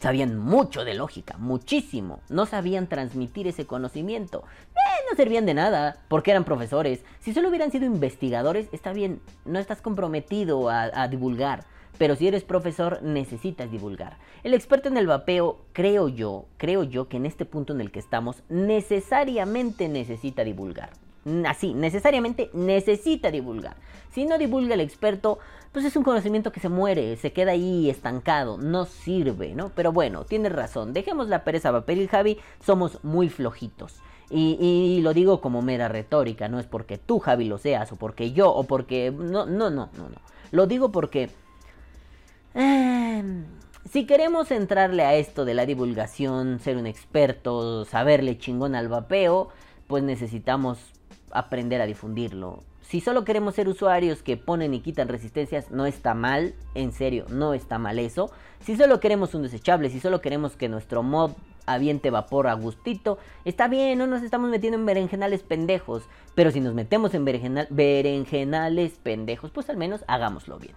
sabían mucho de lógica, muchísimo. No sabían transmitir ese conocimiento. Eh, no servían de nada, porque eran profesores. Si solo hubieran sido investigadores, está bien, no estás comprometido a divulgar. Pero si eres profesor, necesitas divulgar. El experto en el vapeo, creo yo, creo yo que en este punto en el que estamos, necesariamente necesita divulgar. Así, necesariamente necesita divulgar. Si no divulga el experto, pues es un conocimiento que se muere, se queda ahí estancado, no sirve, ¿no? Pero bueno, tienes razón, dejemos la pereza vaporil, Javi, somos muy flojitos. Y, y, lo digo como mera retórica, no es porque tú, Javi, lo seas, o porque yo, o porque... No, no, no, no, no. Lo digo porque Em, si queremos entrarle a esto de la divulgación, ser un experto, saberle chingón al vapeo, pues necesitamos aprender a difundirlo. Si solo queremos ser usuarios que ponen y quitan resistencias, no está mal, en serio, no está mal eso. Si solo queremos un desechable, si solo queremos que nuestro mod aviente vapor a gustito, está bien, no nos estamos metiendo en berenjenales pendejos. Pero si nos metemos en berenjenales pendejos, pues al menos hagámoslo bien.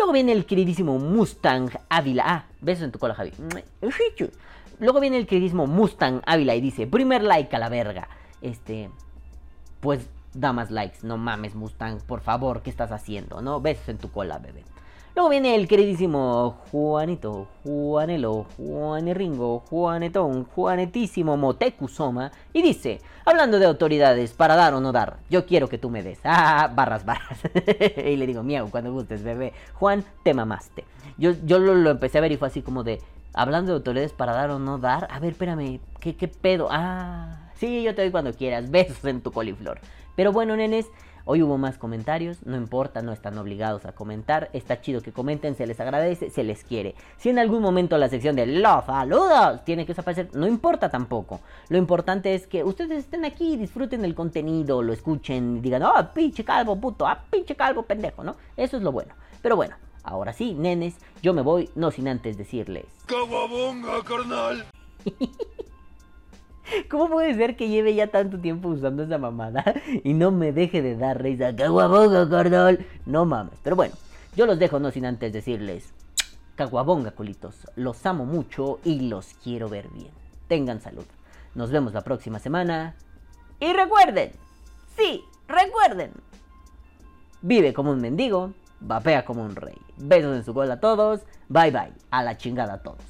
Luego viene el queridísimo Mustang Ávila. Ah, besos en tu cola, Javi. Luego viene el queridísimo Mustang Ávila y dice, primer like a la verga. Este, pues da más likes, no mames Mustang, por favor, ¿qué estás haciendo? ¿No? Besos en tu cola, bebé. Luego viene el queridísimo Juanito, Juanelo, Juaneringo, Juanetón, Juanetísimo Motekusoma y dice, hablando de autoridades, para dar o no dar, yo quiero que tú me des. Ah, barras, barras. y le digo, miau, cuando gustes, bebé. Juan, te mamaste. Yo, yo lo, empecé a ver y fue así como de, hablando de autoridades para dar o no dar, a ver, espérame, ¿qué, qué pedo? Ah, sí, yo te doy cuando quieras, besos en tu coliflor. Pero bueno, nenes, Hoy hubo más comentarios, no importa, no están obligados a comentar, está chido que comenten, se les agradece, se les quiere. Si en algún momento la sección de los saludos tiene que desaparecer, no importa tampoco. Lo importante es que ustedes estén aquí, disfruten el contenido, lo escuchen, y digan, ah, pinche calvo puto, ah, pinche calvo pendejo, ¿no? Eso es lo bueno. Pero bueno, ahora sí, nenes, yo me voy, no sin antes decirles... ¡Cababonga, carnal! ¿Cómo puede ser que lleve ya tanto tiempo usando esa mamada y no me deje de dar risa? ¡Caguabonga, carnal! No mames. Pero bueno, yo los dejo no sin antes decirles: Caguabonga, culitos. Los amo mucho y los quiero ver bien. Tengan salud. Nos vemos la próxima semana. Y recuerden, sí, recuerden, Vive como un mendigo, vapea como un rey. Besos en su cola a todos. Bye bye. A la chingada a todos.